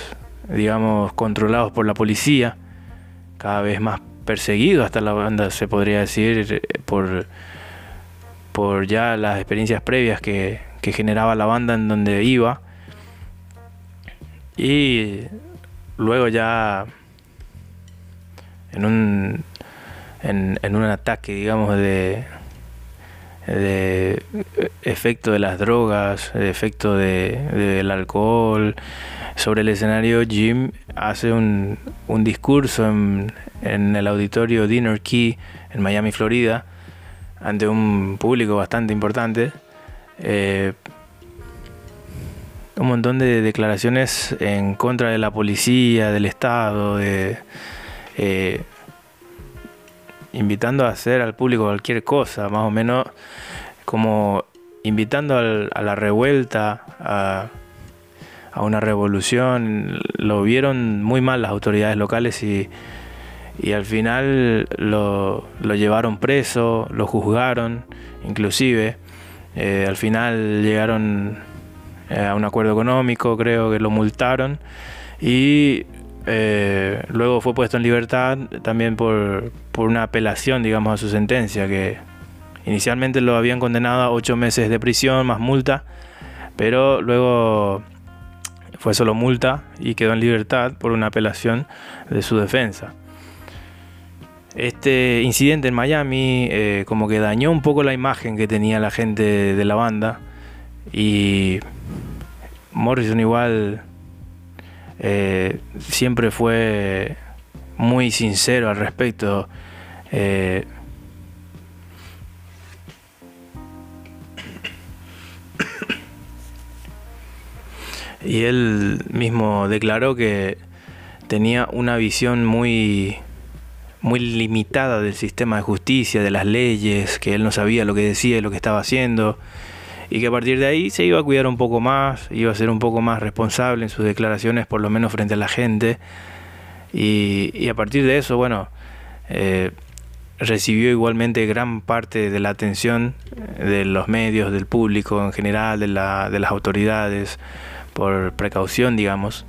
digamos, controlados por la policía, cada vez más perseguido hasta la banda, se podría decir, por, por ya las experiencias previas que, que generaba la banda en donde iba. Y luego ya en un, en, en un ataque, digamos, de, de efecto de las drogas, de efecto del alcohol. Sobre el escenario, Jim hace un, discurso en, en, el auditorio Dinner Key en Miami, Florida, ante un público bastante importante. Eh, un montón de declaraciones en contra de la policía, del Estado, de, eh, invitando a hacer al público cualquier cosa, más o menos como invitando a la revuelta, a, una revolución. Lo vieron muy mal las autoridades locales y, al final lo, llevaron preso, lo juzgaron, inclusive. Eh, al final llegaron eh, a un acuerdo económico, creo que lo multaron y eh, luego fue puesto en libertad también por, una apelación, digamos, a su sentencia, que inicialmente lo habían condenado a ocho meses de prisión más multa, pero luego fue solo multa y quedó en libertad por una apelación de su defensa. Este incidente en Miami eh, como que dañó un poco la imagen que tenía la gente de la banda y Morrison igual eh, siempre fue muy sincero al respecto. Eh, y él mismo declaró que tenía una visión muy muy limitada del sistema de justicia, de las leyes, que él no sabía lo que decía y lo que estaba haciendo, y que a partir de ahí se iba a cuidar un poco más, iba a ser un poco más responsable en sus declaraciones, por lo menos frente a la gente. Y, a partir de eso, bueno, eh, recibió igualmente gran parte de la atención de los medios, del público en general, de, la, de las autoridades, por precaución, digamos.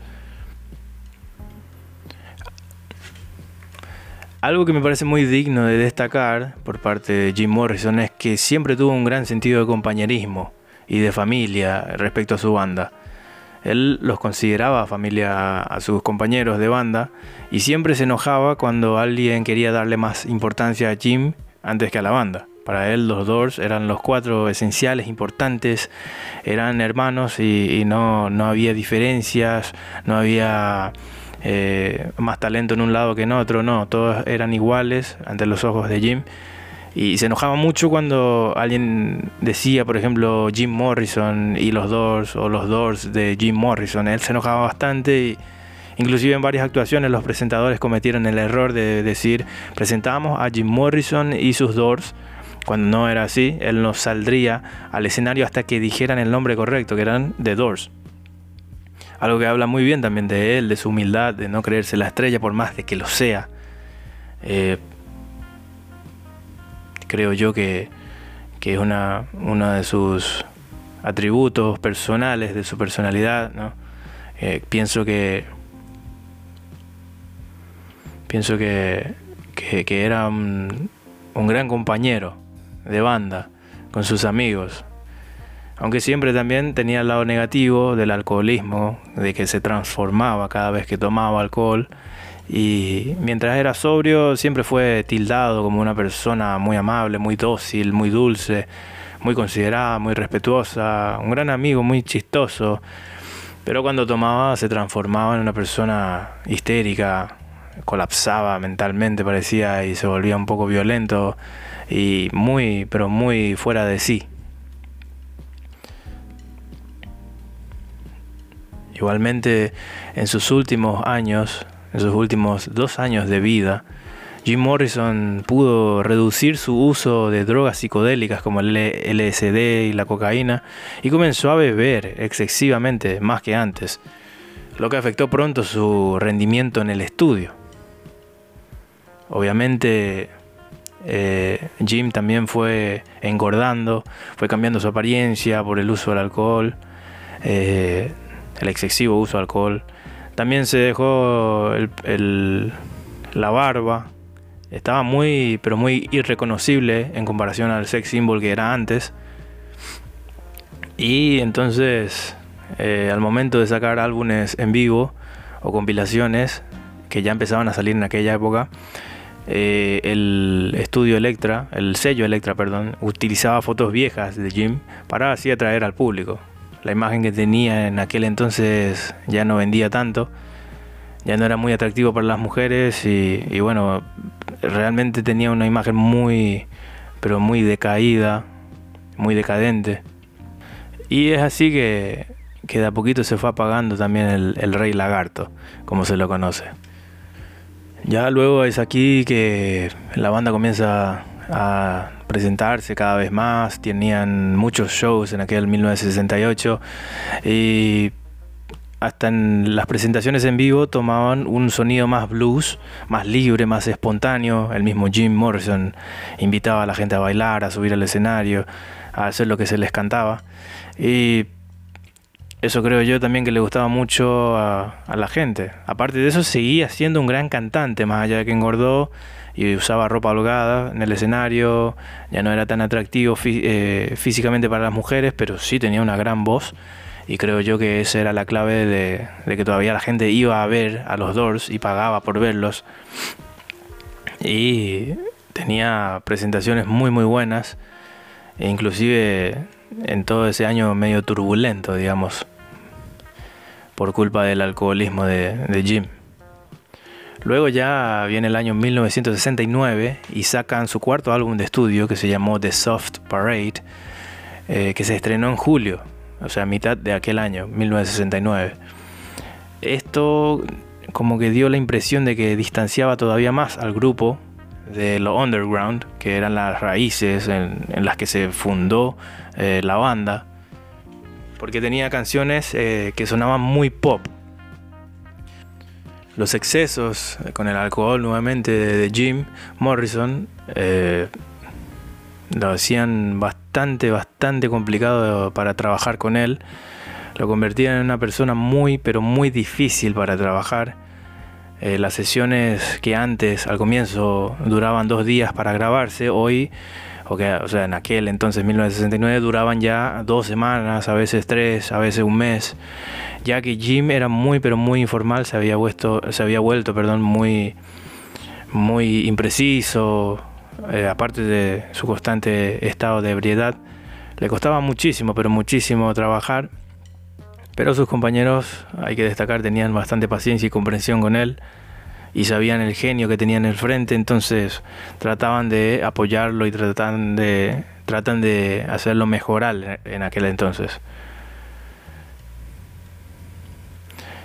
Algo que me parece muy digno de destacar por parte de Jim Morrison es que siempre tuvo un gran sentido de compañerismo y de familia respecto a su banda. Él los consideraba familia a sus compañeros de banda y siempre se enojaba cuando alguien quería darle más importancia a Jim antes que a la banda. Para él los Doors eran los cuatro esenciales, importantes, eran hermanos y, no, no había diferencias, no había eh, más talento en un lado que en otro, no, todos eran iguales ante los ojos de Jim. Y se enojaba mucho cuando alguien decía, por ejemplo, Jim Morrison y los Doors o los Doors de Jim Morrison. Él se enojaba bastante y inclusive en varias actuaciones los presentadores cometieron el error de decir presentamos a Jim Morrison y sus Doors. Cuando no era así, él no saldría al escenario hasta que dijeran el nombre correcto, que eran The Doors. Algo que habla muy bien también de él, de su humildad, de no creerse la estrella por más de que lo sea. Eh, creo yo que, es una, uno de sus atributos personales, de su personalidad. Eh, pienso que pienso que, que, era un, un gran compañero de banda con sus amigos aunque siempre también tenía el lado negativo del alcoholismo, de que se transformaba cada vez que tomaba alcohol. Y mientras era sobrio siempre fue tildado como una persona muy amable, muy dócil, muy dulce, muy considerada, muy respetuosa, un gran amigo, muy chistoso. Pero cuando tomaba se transformaba en una persona histérica, colapsaba mentalmente parecía y se volvía un poco violento y muy, pero muy fuera de sí. Igualmente, en sus últimos años, en sus últimos dos años de vida, Jim Morrison pudo reducir su uso de drogas psicodélicas como el LSD y la cocaína y comenzó a beber excesivamente más que antes, lo que afectó pronto su rendimiento en el estudio. Obviamente eh, Jim también fue engordando, fue cambiando su apariencia por el uso del alcohol. Eh, el excesivo uso de alcohol. También se dejó la barba. Estaba muy, pero muy irreconocible en comparación al sex symbol que era antes. Y entonces, eh, al momento de sacar álbumes en vivo o compilaciones que ya empezaban a salir en aquella época, eh, el estudio Electra, el sello Electra, perdón, utilizaba fotos viejas de Jim para así atraer al público. La imagen que tenía en aquel entonces ya no vendía tanto, ya no era muy atractivo para las mujeres y, bueno, realmente tenía una imagen muy, pero muy decaída, muy decadente. Y es así que, que de a poquito se fue apagando también el, el rey lagarto, como se lo conoce. Ya luego es aquí que la banda comienza a presentarse cada vez más, tenían muchos shows en aquel 1968 y hasta en las presentaciones en vivo tomaban un sonido más blues, más libre, más espontáneo. El mismo Jim Morrison invitaba a la gente a bailar, a subir al escenario, a hacer lo que se les cantaba. Y eso creo yo también que le gustaba mucho a, la gente. Aparte de eso, seguía siendo un gran cantante, más allá de que engordó y usaba ropa holgada en el escenario, ya no era tan atractivo eh, físicamente para las mujeres, pero sí tenía una gran voz. Y creo yo que esa era la clave de, de que todavía la gente iba a ver a los Doors y pagaba por verlos. Y tenía presentaciones muy muy buenas, e inclusive en todo ese año medio turbulento, digamos por culpa del alcoholismo de, Jim. Luego ya viene el año 1969 y sacan su cuarto álbum de estudio que se llamó The Soft Parade, eh, que se estrenó en julio, o sea, mitad de aquel año, 1969. Esto como que dio la impresión de que distanciaba todavía más al grupo de lo underground, que eran las raíces en, las que se fundó eh, la banda porque tenía canciones eh, que sonaban muy pop. Los excesos con el alcohol nuevamente de Jim Morrison eh, lo hacían bastante, bastante complicado para trabajar con él. Lo convertían en una persona muy, pero muy difícil para trabajar. Eh, las sesiones que antes, al comienzo, duraban dos días para grabarse, hoy o sea, en aquel entonces 1969 duraban ya dos semanas, a veces tres, a veces un mes, ya que Jim era muy pero muy informal, se había vuelto, se había vuelto perdón, muy, muy impreciso, eh, aparte de su constante estado de ebriedad, le costaba muchísimo, pero muchísimo trabajar, pero sus compañeros, hay que destacar, tenían bastante paciencia y comprensión con él y sabían el genio que tenía en el frente, entonces trataban de apoyarlo y tratan de, tratan de hacerlo mejorar en aquel entonces.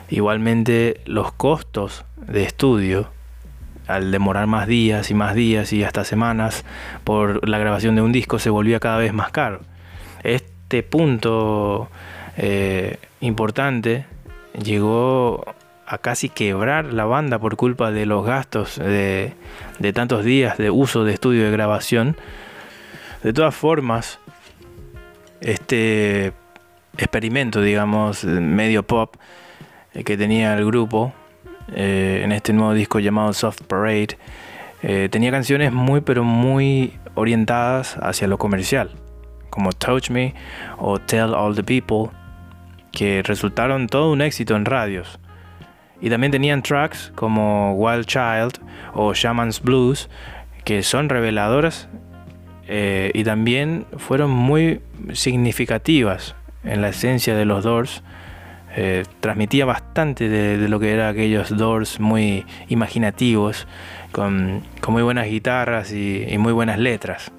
Igualmente los costos de estudio, al demorar más días y más días y hasta semanas por la grabación de un disco, se volvía cada vez más caro. Este punto eh, importante llegó a casi quebrar la banda por culpa de los gastos de, tantos días de uso de estudio de grabación. De todas formas, este experimento, digamos, medio pop eh, que tenía el grupo eh, en este nuevo disco llamado Soft Parade, eh, tenía canciones muy pero muy orientadas hacia lo comercial, como Touch Me o Tell All the People, que resultaron todo un éxito en radios. Y también tenían tracks como Wild Child o Shaman's Blues, que son reveladoras eh, y también fueron muy significativas en la esencia de los Doors. Eh, transmitía bastante de, lo que eran aquellos Doors muy imaginativos, con, muy buenas guitarras y muy buenas letras.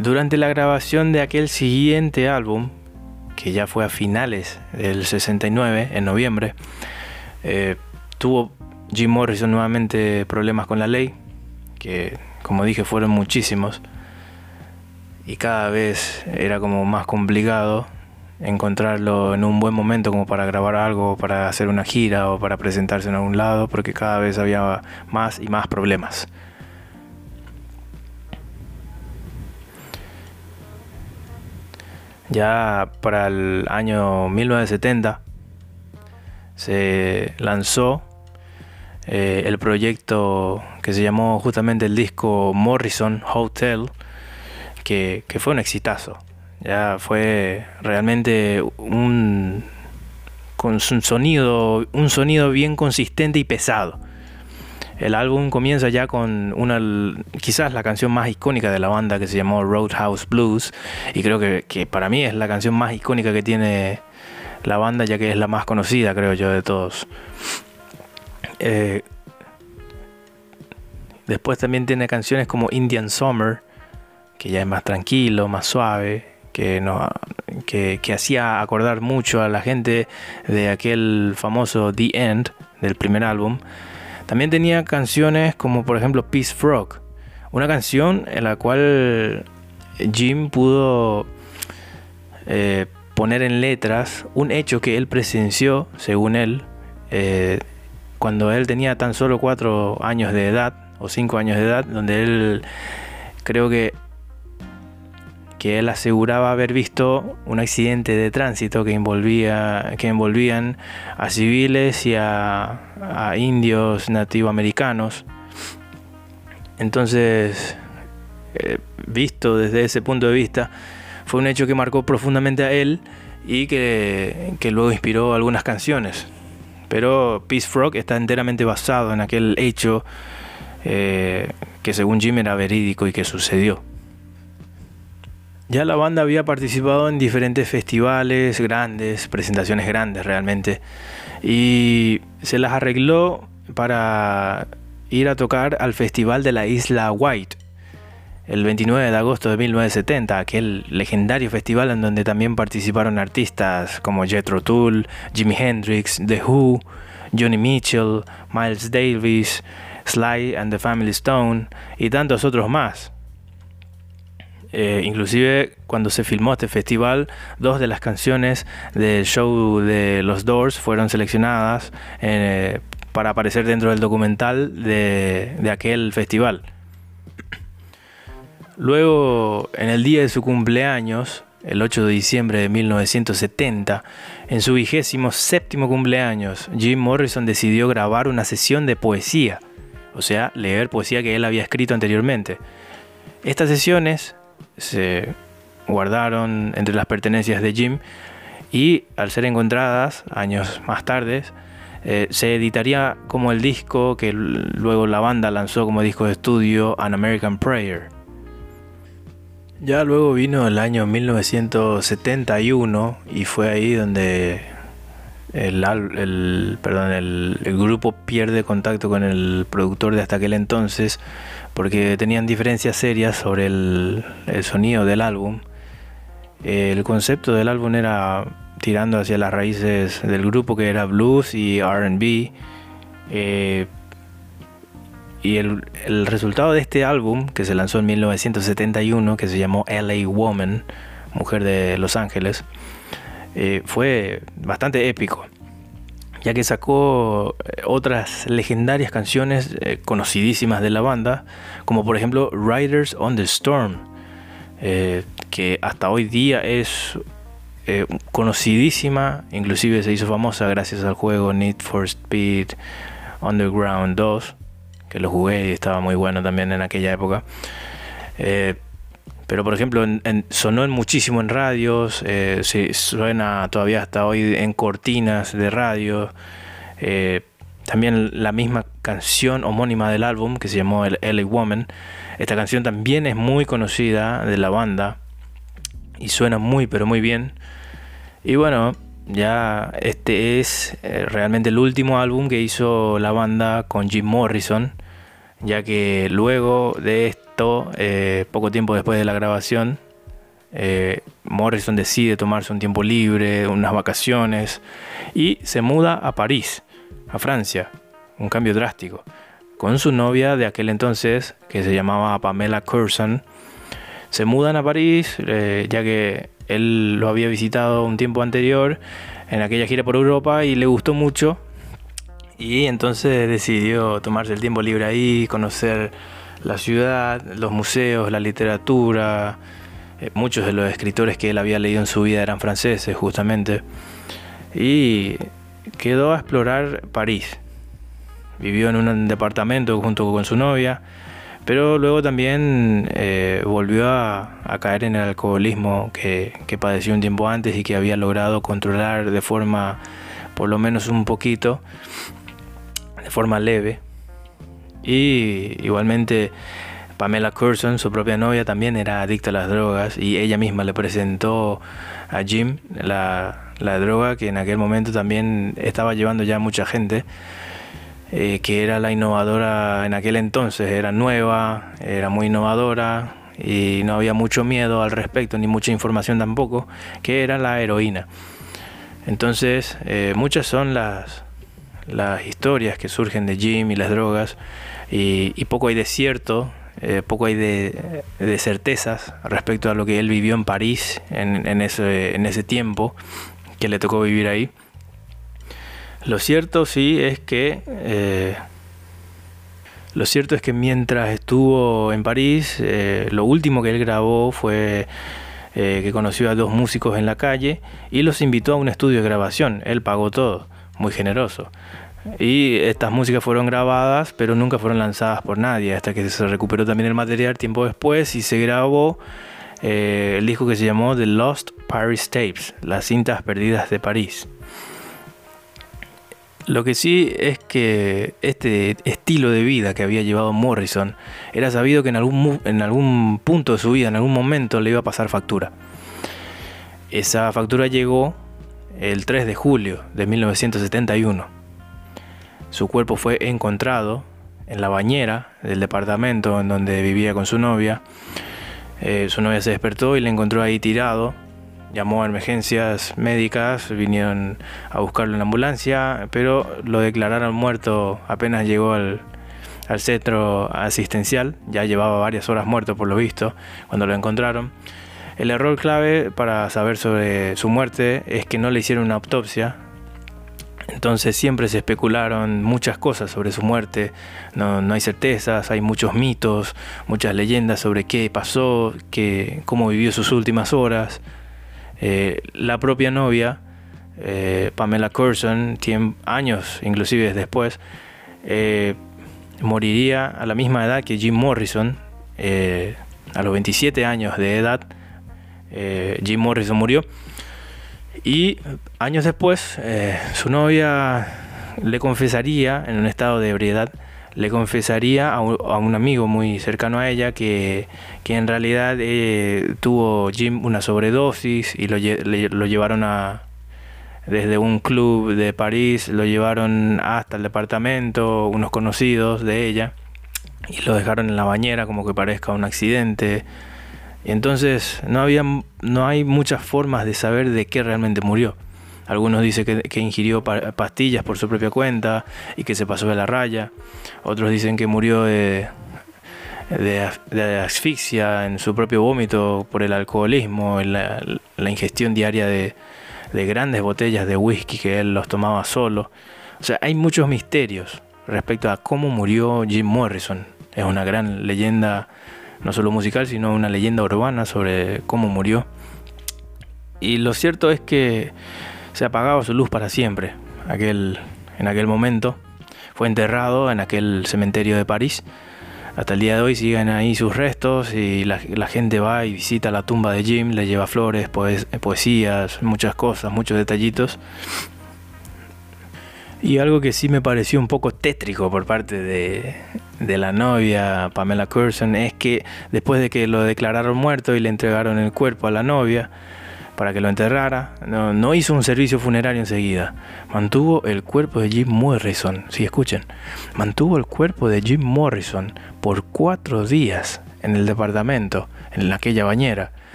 Durante la grabación de aquel siguiente álbum, que ya fue a finales del 69, en noviembre, eh, tuvo Jim Morrison nuevamente problemas con la ley, que como dije fueron muchísimos, y cada vez era como más complicado encontrarlo en un buen momento como para grabar algo, para hacer una gira o para presentarse en algún lado, porque cada vez había más y más problemas. Ya para el año 1970 se lanzó eh, el proyecto que se llamó justamente el disco Morrison Hotel, que, que fue un exitazo. Ya fue realmente un, con un sonido, un sonido bien consistente y pesado. El álbum comienza ya con una, quizás la canción más icónica de la banda que se llamó Roadhouse Blues y creo que, que para mí es la canción más icónica que tiene la banda ya que es la más conocida creo yo de todos. Eh, después también tiene canciones como Indian Summer que ya es más tranquilo, más suave, que, no, que, hacía acordar mucho a la gente de aquel famoso The End del primer álbum. También tenía canciones como por ejemplo Peace Frog, una canción en la cual Jim pudo eh, poner en letras un hecho que él presenció, según él, eh, cuando él tenía tan solo cuatro años de edad o cinco años de edad, donde él creo que que él aseguraba haber visto un accidente de tránsito que envolvía que envolvían a civiles y a, indios nativoamericanos. Entonces, eh, visto desde ese punto de vista, fue un hecho que marcó profundamente a él y que, luego inspiró algunas canciones. Pero Peace Frog está enteramente basado en aquel hecho eh, que según Jim era verídico y que sucedió. Ya la banda había participado en diferentes festivales grandes, presentaciones grandes realmente, y se las arregló para ir a tocar al Festival de la Isla White el 29 de agosto de 1970, aquel legendario festival en donde también participaron artistas como Jethro Tull, Jimi Hendrix, The Who, Johnny Mitchell, Miles Davis, Sly and the Family Stone y tantos otros más. Eh, inclusive cuando se filmó este festival, dos de las canciones del show de los Doors fueron seleccionadas eh, para aparecer dentro del documental de, de aquel festival. Luego, en el día de su cumpleaños, el 8 de diciembre de 1970, en su vigésimo séptimo cumpleaños, Jim Morrison decidió grabar una sesión de poesía, o sea, leer poesía que él había escrito anteriormente. Estas sesiones se guardaron entre las pertenencias de Jim y al ser encontradas años más tarde eh, se editaría como el disco que luego la banda lanzó como disco de estudio An American Prayer. Ya luego vino el año 1971 y fue ahí donde el, perdón, el, grupo pierde contacto con el productor de hasta aquel entonces porque tenían diferencias serias sobre el, sonido del álbum. El concepto del álbum era tirando hacia las raíces del grupo que era blues y RB. Eh, y el, resultado de este álbum, que se lanzó en 1971, que se llamó LA Woman, Mujer de Los Ángeles, eh, fue bastante épico, ya que sacó eh, otras legendarias canciones eh, conocidísimas de la banda, como por ejemplo Riders on the Storm, que hasta hoy día es conocidísima, inclusive se hizo famosa gracias al juego Need for Speed Underground 2, que lo jugué y estaba muy bueno también en aquella época. Pero por ejemplo, sonó muchísimo en radios, eh, suena todavía hasta hoy en cortinas de radio. Eh, también la misma canción homónima del álbum que se llamó el LA Woman. Esta canción también es muy conocida de la banda y suena muy pero muy bien. Y bueno, ya este es eh, realmente el último álbum que hizo la banda con Jim Morrison, ya que luego de este eh, poco tiempo después de la grabación, eh, Morrison decide tomarse un tiempo libre, unas vacaciones, y se muda a París, a Francia, un cambio drástico, con su novia de aquel entonces, que se llamaba Pamela Curson. Se mudan a París, eh, ya que él lo había visitado un tiempo anterior en aquella gira por Europa y le gustó mucho. Y entonces decidió tomarse el tiempo libre ahí, conocer la ciudad, los museos, la literatura, Eh, muchos de los escritores que él había leído en su vida eran franceses, justamente. Y quedó a explorar París. Vivió en un departamento junto con su novia, pero luego también eh, volvió a, caer en el alcoholismo que, que padeció un tiempo antes y que había logrado controlar de forma, por lo menos un poquito, de forma leve. Y igualmente Pamela Curson, su propia novia, también era adicta a las drogas y ella misma le presentó a Jim la, la droga que en aquel momento también estaba llevando ya mucha gente, eh, que era la innovadora en aquel entonces, era nueva, era muy innovadora y no había mucho miedo al respecto, ni mucha información tampoco, que era la heroína. Entonces, eh, muchas son las, las historias que surgen de Jim y las drogas, y, poco hay de cierto, eh, poco hay de, certezas respecto a lo que él vivió en París en, ese, en ese tiempo que le tocó vivir ahí. Lo cierto sí es que eh, lo cierto es que mientras estuvo en París, eh, lo último que él grabó fue que conoció a dos músicos en la calle y los invitó a un estudio de grabación. Él pagó todo, muy generoso. Y estas músicas fueron grabadas, pero nunca fueron lanzadas por nadie, hasta que se recuperó también el material tiempo después y se grabó eh, el disco que se llamó The Lost Paris Tapes, las cintas perdidas de París. Lo que sí es que este estilo de vida que había llevado Morrison era sabido que en algún, en algún punto de su vida, en algún momento, le iba a pasar factura. Esa factura llegó el 3 de julio de 1971 su cuerpo fue encontrado en la bañera del departamento en donde vivía con su novia. Eh, su novia se despertó y le encontró ahí tirado. Llamó a emergencias médicas, vinieron a buscarlo en la ambulancia, pero lo declararon muerto apenas llegó al, al centro asistencial. Ya llevaba varias horas muerto por lo visto cuando lo encontraron. El error clave para saber sobre su muerte es que no le hicieron una autopsia, entonces siempre se especularon muchas cosas sobre su muerte, no, hay certezas, hay muchos mitos, muchas leyendas sobre qué pasó, qué, cómo vivió sus últimas horas. Eh, la propia novia, eh, Pamela Curson, años inclusive después, eh, moriría a la misma edad que Jim Morrison, a los 27 años de edad, Jim Morrison murió. Y años después, eh, su novia le confesaría, en un estado de ebriedad, le confesaría a un, amigo muy cercano a ella que, en realidad eh, tuvo Jim una sobredosis y lo, lo llevaron a, desde un club de París, lo llevaron hasta el departamento, unos conocidos de ella, y lo dejaron en la bañera como que parezca un accidente. Entonces no, había, no hay muchas formas de saber de qué realmente murió. Algunos dicen que, ingirió pastillas por su propia cuenta y que se pasó de la raya. Otros dicen que murió de, asfixia en su propio vómito por el alcoholismo, la ingestión diaria de, de grandes botellas de whisky que él los tomaba solo. O sea, hay muchos misterios respecto a cómo murió Jim Morrison. Es una gran leyenda no solo musical, sino una leyenda urbana sobre cómo murió. Y lo cierto es que se apagaba su luz para siempre aquel, en aquel momento. Fue enterrado en aquel cementerio de París. Hasta el día de hoy siguen ahí sus restos y la, gente va y visita la tumba de Jim, le lleva flores, poesías, muchas cosas, muchos detallitos. Y algo que sí me pareció un poco tétrico por parte de, la novia Pamela Curson es que después de que lo declararon muerto y le entregaron el cuerpo a la novia para que lo enterrara, no, hizo un servicio funerario enseguida. Mantuvo el cuerpo de Jim Morrison, si escuchen, mantuvo el cuerpo de Jim Morrison por cuatro días en el departamento, en aquella bañera,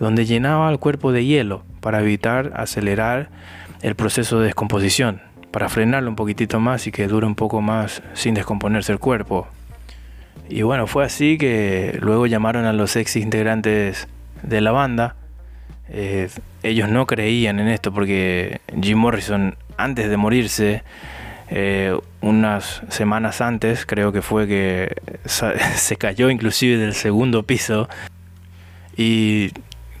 donde llenaba el cuerpo de hielo para evitar acelerar el proceso de descomposición para frenarlo un poquitito más y que dure un poco más sin descomponerse el cuerpo. Y bueno, fue así que luego llamaron a los ex integrantes de la banda. Eh, ellos no creían en esto porque Jim Morrison, antes de morirse, eh, unas semanas antes, creo que fue que se cayó inclusive del segundo piso y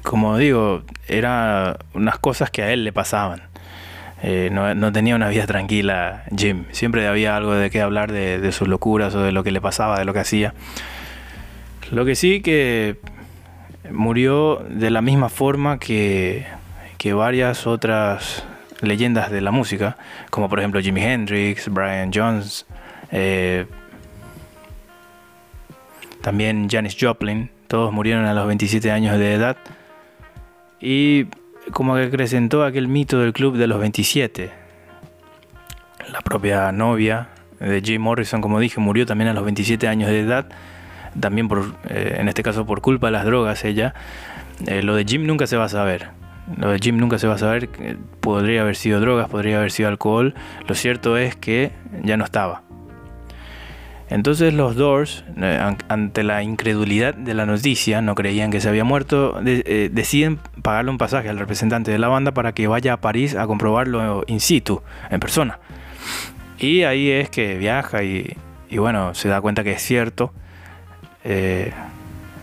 como digo, eran unas cosas que a él le pasaban. Eh, no, tenía una vida tranquila Jim. Siempre había algo de qué hablar de, sus locuras o de lo que le pasaba, de lo que hacía. Lo que sí que murió de la misma forma que, que varias otras leyendas de la música, como por ejemplo Jimi Hendrix, Brian Jones, eh, también Janis Joplin, todos murieron a los 27 años de edad. Y como que acrecentó aquel mito del club de los 27. La propia novia de Jim Morrison, como dije, murió también a los 27 años de edad, también por, eh, en este caso por culpa de las drogas ella. Eh, lo de Jim nunca se va a saber. Lo de Jim nunca se va a saber. Podría haber sido drogas, podría haber sido alcohol. Lo cierto es que ya no estaba. Entonces los Doors, eh, ante la incredulidad de la noticia, no creían que se había muerto, eh, deciden pagarle un pasaje al representante de la banda para que vaya a París a comprobarlo in situ, en persona. Y ahí es que viaja y, bueno, se da cuenta que es cierto. Eh,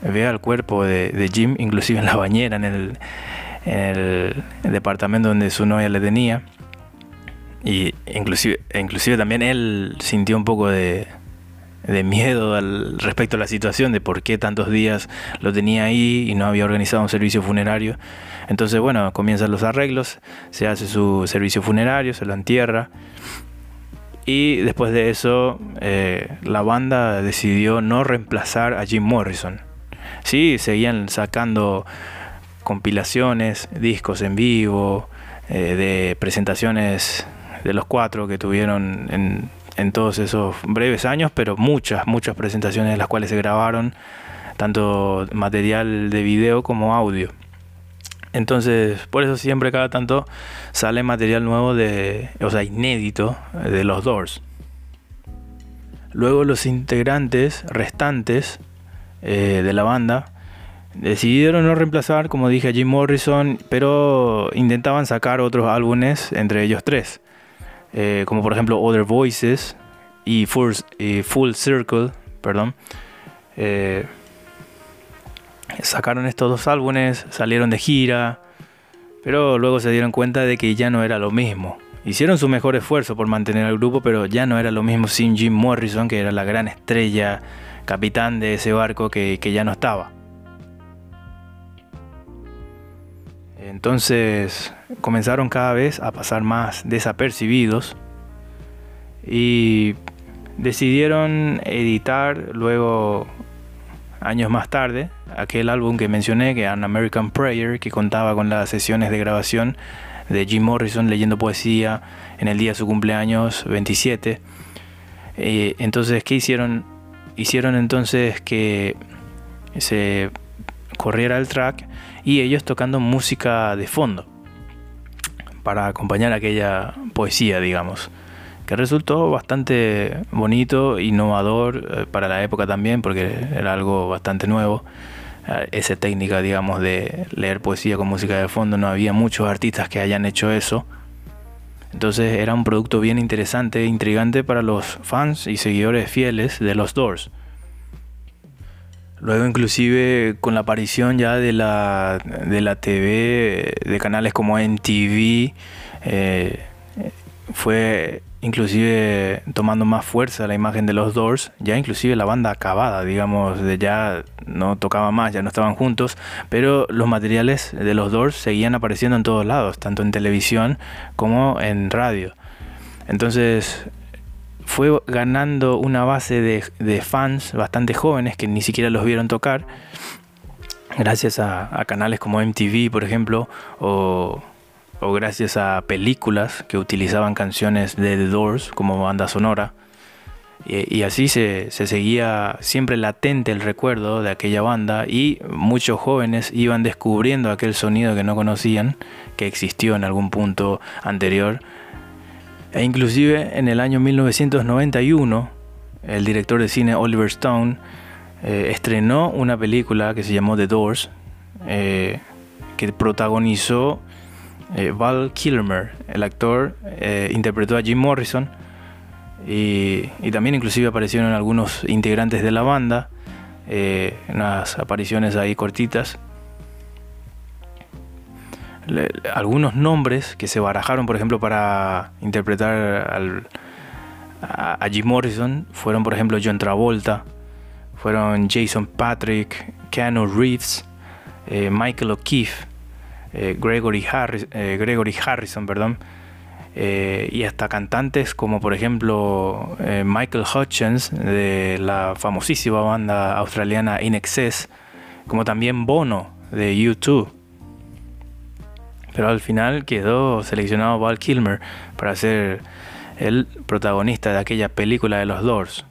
ve al cuerpo de, Jim, inclusive en la bañera, en el, departamento donde su novia le tenía. Y inclusive, inclusive también él sintió un poco de, de miedo al respecto a la situación, de por qué tantos días lo tenía ahí y no había organizado un servicio funerario. Entonces, bueno, comienzan los arreglos, se hace su servicio funerario, se lo entierra. Y después de eso, eh, la banda decidió no reemplazar a Jim Morrison. Sí, seguían sacando compilaciones, discos en vivo, eh, de presentaciones de los cuatro que tuvieron en en todos esos breves años, pero muchas, muchas presentaciones en las cuales se grabaron tanto material de video como audio. Entonces, por eso siempre cada tanto sale material nuevo de, o sea, inédito de los Doors. Luego los integrantes restantes eh, de la banda decidieron no reemplazar, como dije, a Jim Morrison, pero intentaban sacar otros álbumes entre ellos tres. Eh, como por ejemplo Other Voices y Full, Full Circle, perdón. Eh, sacaron estos dos álbumes, salieron de gira, pero luego se dieron cuenta de que ya no era lo mismo. Hicieron su mejor esfuerzo por mantener al grupo, pero ya no era lo mismo sin Jim Morrison, que era la gran estrella, capitán de ese barco que ya no estaba. Entonces comenzaron cada vez a pasar más desapercibidos y decidieron editar luego años más tarde aquel álbum que mencioné que An American Prayer que contaba con las sesiones de grabación de Jim Morrison leyendo poesía en el día de su cumpleaños 27 eh, entonces qué hicieron hicieron entonces que se corriera el track y ellos tocando música de fondo para acompañar aquella poesía, digamos, que resultó bastante bonito, innovador eh, para la época también, porque era algo bastante nuevo. Eh, esa técnica, digamos, de leer poesía con música de fondo, no había muchos artistas que hayan hecho eso. Entonces era un producto bien interesante e intrigante para los fans y seguidores fieles de los Doors. Luego inclusive con la aparición ya de la, de la TV, de canales como MTV, eh, fue inclusive tomando más fuerza la imagen de los Doors, ya inclusive la banda acabada, digamos, de ya no tocaba más, ya no estaban juntos, pero los materiales de los Doors seguían apareciendo en todos lados, tanto en televisión como en radio. Entonces fue ganando una base de, fans bastante jóvenes que ni siquiera los vieron tocar, gracias a, canales como MTV, por ejemplo, o, gracias a películas que utilizaban canciones de The Doors como banda sonora. Y, así se, se, seguía siempre latente el recuerdo de aquella banda y muchos jóvenes iban descubriendo aquel sonido que no conocían, que existió en algún punto anterior e inclusive en el año 1991, el director de cine Oliver Stone eh, estrenó una película que se llamó The Doors, eh, que protagonizó eh, Val Kilmer. El actor interpretó a Jim Morrison y, y, también inclusive aparecieron algunos integrantes de la banda, unas apariciones ahí cortitas. Algunos nombres que se barajaron, por ejemplo, para interpretar a, Jim Morrison, fueron, por ejemplo, John Travolta, fueron Jason Patrick, Keanu Reeves, eh, Michael O'Keefe, eh, Gregory, eh, Gregory Harrison, perdón, y hasta cantantes como por ejemplo Michael Hutchins de la famosísima banda australiana In Excess, como también Bono de U2. Pero al final quedó seleccionado Val Kilmer para ser el protagonista de aquella película de los Doors.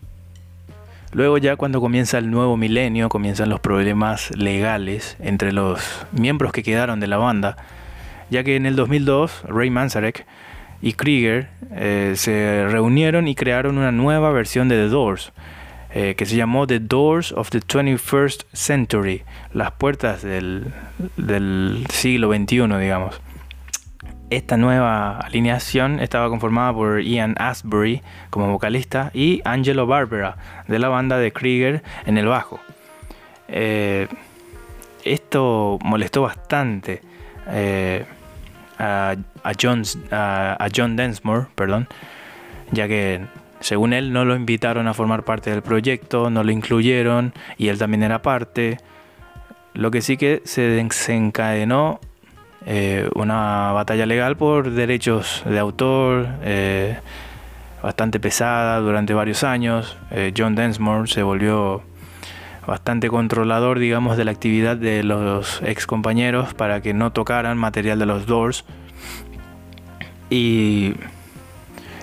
Luego ya cuando comienza el nuevo milenio, comienzan los problemas legales entre los miembros que quedaron de la banda, ya que en el 2002 Ray Manzarek y Krieger eh, se reunieron y crearon una nueva versión de The Doors, eh, que se llamó The Doors of the 21st Century, las puertas del, del siglo XXI, digamos. Esta nueva alineación estaba conformada por Ian Asbury como vocalista y Angelo Barbera de la banda de Krieger en el bajo. Eh, esto molestó bastante eh, a, a John Densmore, perdón, ya que según él no lo invitaron a formar parte del proyecto, no lo incluyeron y él también era parte. Lo que sí que se desencadenó eh, una batalla legal por derechos de autor eh, bastante pesada durante varios años. Eh, John Densmore se volvió bastante controlador, digamos, de la actividad de los ex compañeros para que no tocaran material de los Doors. Y,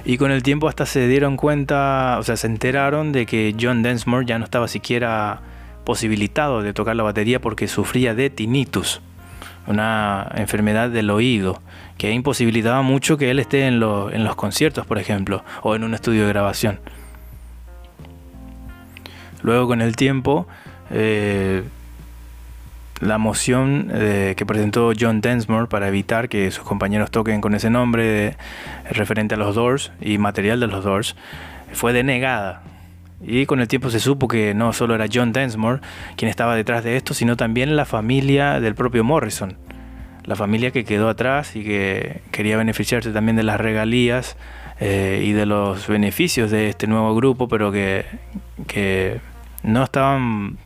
y con el tiempo hasta se dieron cuenta, o sea, se enteraron de que John Densmore ya no estaba siquiera posibilitado de tocar la batería porque sufría de tinnitus una enfermedad del oído que imposibilitaba mucho que él esté en, los conciertos, por ejemplo, o en un estudio de grabación. Luego con el tiempo, eh, la moción eh, que presentó John Densmore para evitar que sus compañeros toquen con ese nombre referente a los Doors y material de los Doors fue denegada y con el tiempo se supo que no solo era John Densmore quien estaba detrás de esto, sino también la familia del propio Morrison. La familia que quedó atrás y que quería beneficiarse también de las regalías eh, y de los beneficios de este nuevo grupo, pero que, que no estaban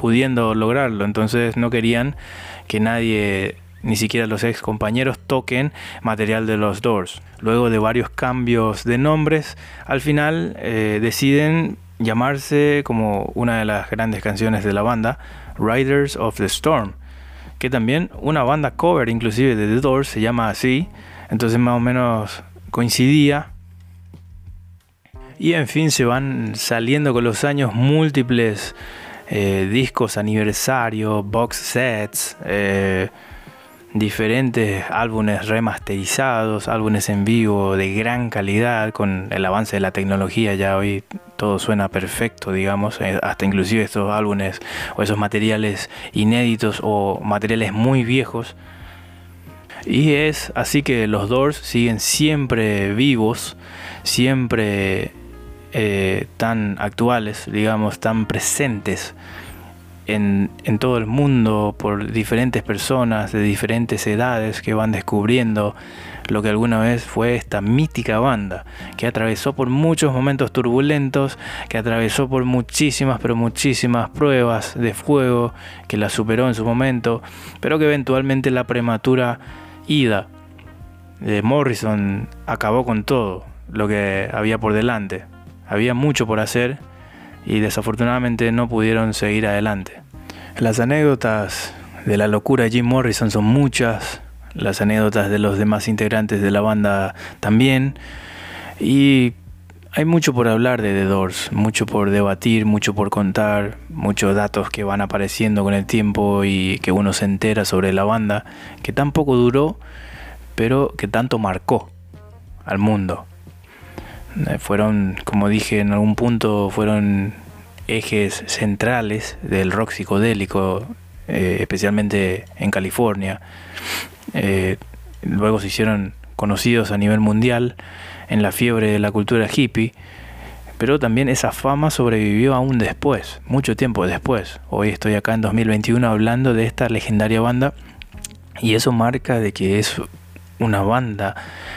pudiendo lograrlo. Entonces no querían que nadie ni siquiera los ex compañeros toquen material de los Doors. Luego de varios cambios de nombres, al final eh, deciden llamarse como una de las grandes canciones de la banda, Riders of the Storm, que también una banda cover inclusive de The Doors se llama así, entonces más o menos coincidía. Y en fin, se van saliendo con los años múltiples eh, discos aniversario, box sets, eh, diferentes álbumes remasterizados, álbumes en vivo de gran calidad, con el avance de la tecnología ya hoy todo suena perfecto, digamos, eh, hasta inclusive estos álbumes o esos materiales inéditos o materiales muy viejos. Y es así que los Doors siguen siempre vivos, siempre eh, tan actuales, digamos, tan presentes en, todo el mundo por diferentes personas de diferentes edades que van descubriendo lo que alguna vez fue esta mítica banda, que atravesó por muchos momentos turbulentos, que atravesó por muchísimas, pero muchísimas pruebas de fuego, que la superó en su momento, pero que eventualmente la prematura ida de Morrison acabó con todo lo que había por delante. Había mucho por hacer y desafortunadamente no pudieron seguir adelante. Las anécdotas de la locura de Jim Morrison son muchas, las anécdotas de los demás integrantes de la banda también, y hay mucho por hablar de The Doors, mucho por debatir, mucho por contar, muchos datos que van apareciendo con el tiempo y que uno se entera sobre la banda, que tan poco duró, pero que tanto marcó al mundo. Eh, fueron, como dije en algún punto, fueron ejes centrales del rock psicodélico, eh, especialmente en California. Eh, luego se hicieron conocidos a nivel mundial en la fiebre de la cultura hippie, pero también esa fama sobrevivió aún después, mucho tiempo después. Hoy estoy acá en 2021 hablando de esta legendaria banda Y eso marca de que es una banda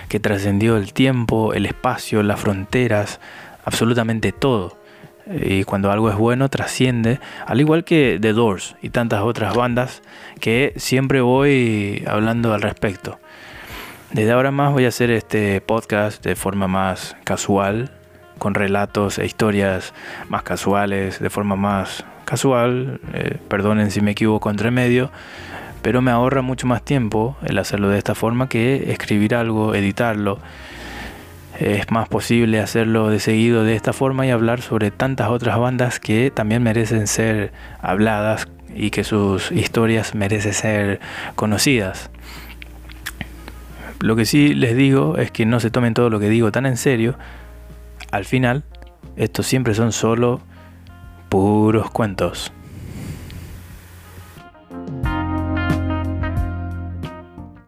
que trascendió el tiempo, el espacio, las fronteras, absolutamente todo. Y cuando algo es bueno, trasciende, al igual que The Doors y tantas otras bandas que siempre voy hablando al respecto. Desde ahora más voy a hacer este podcast de forma más casual, con relatos e historias más casuales, de forma más casual, eh, perdonen si me equivoco entre medio, pero me ahorra mucho más tiempo el hacerlo de esta forma que escribir algo, editarlo. Es más posible hacerlo de seguido de esta forma y hablar sobre tantas otras bandas que también merecen ser habladas y que sus historias merecen ser conocidas. Lo que sí les digo es que no se tomen todo lo que digo tan en serio. Al final, estos siempre son solo puros cuentos.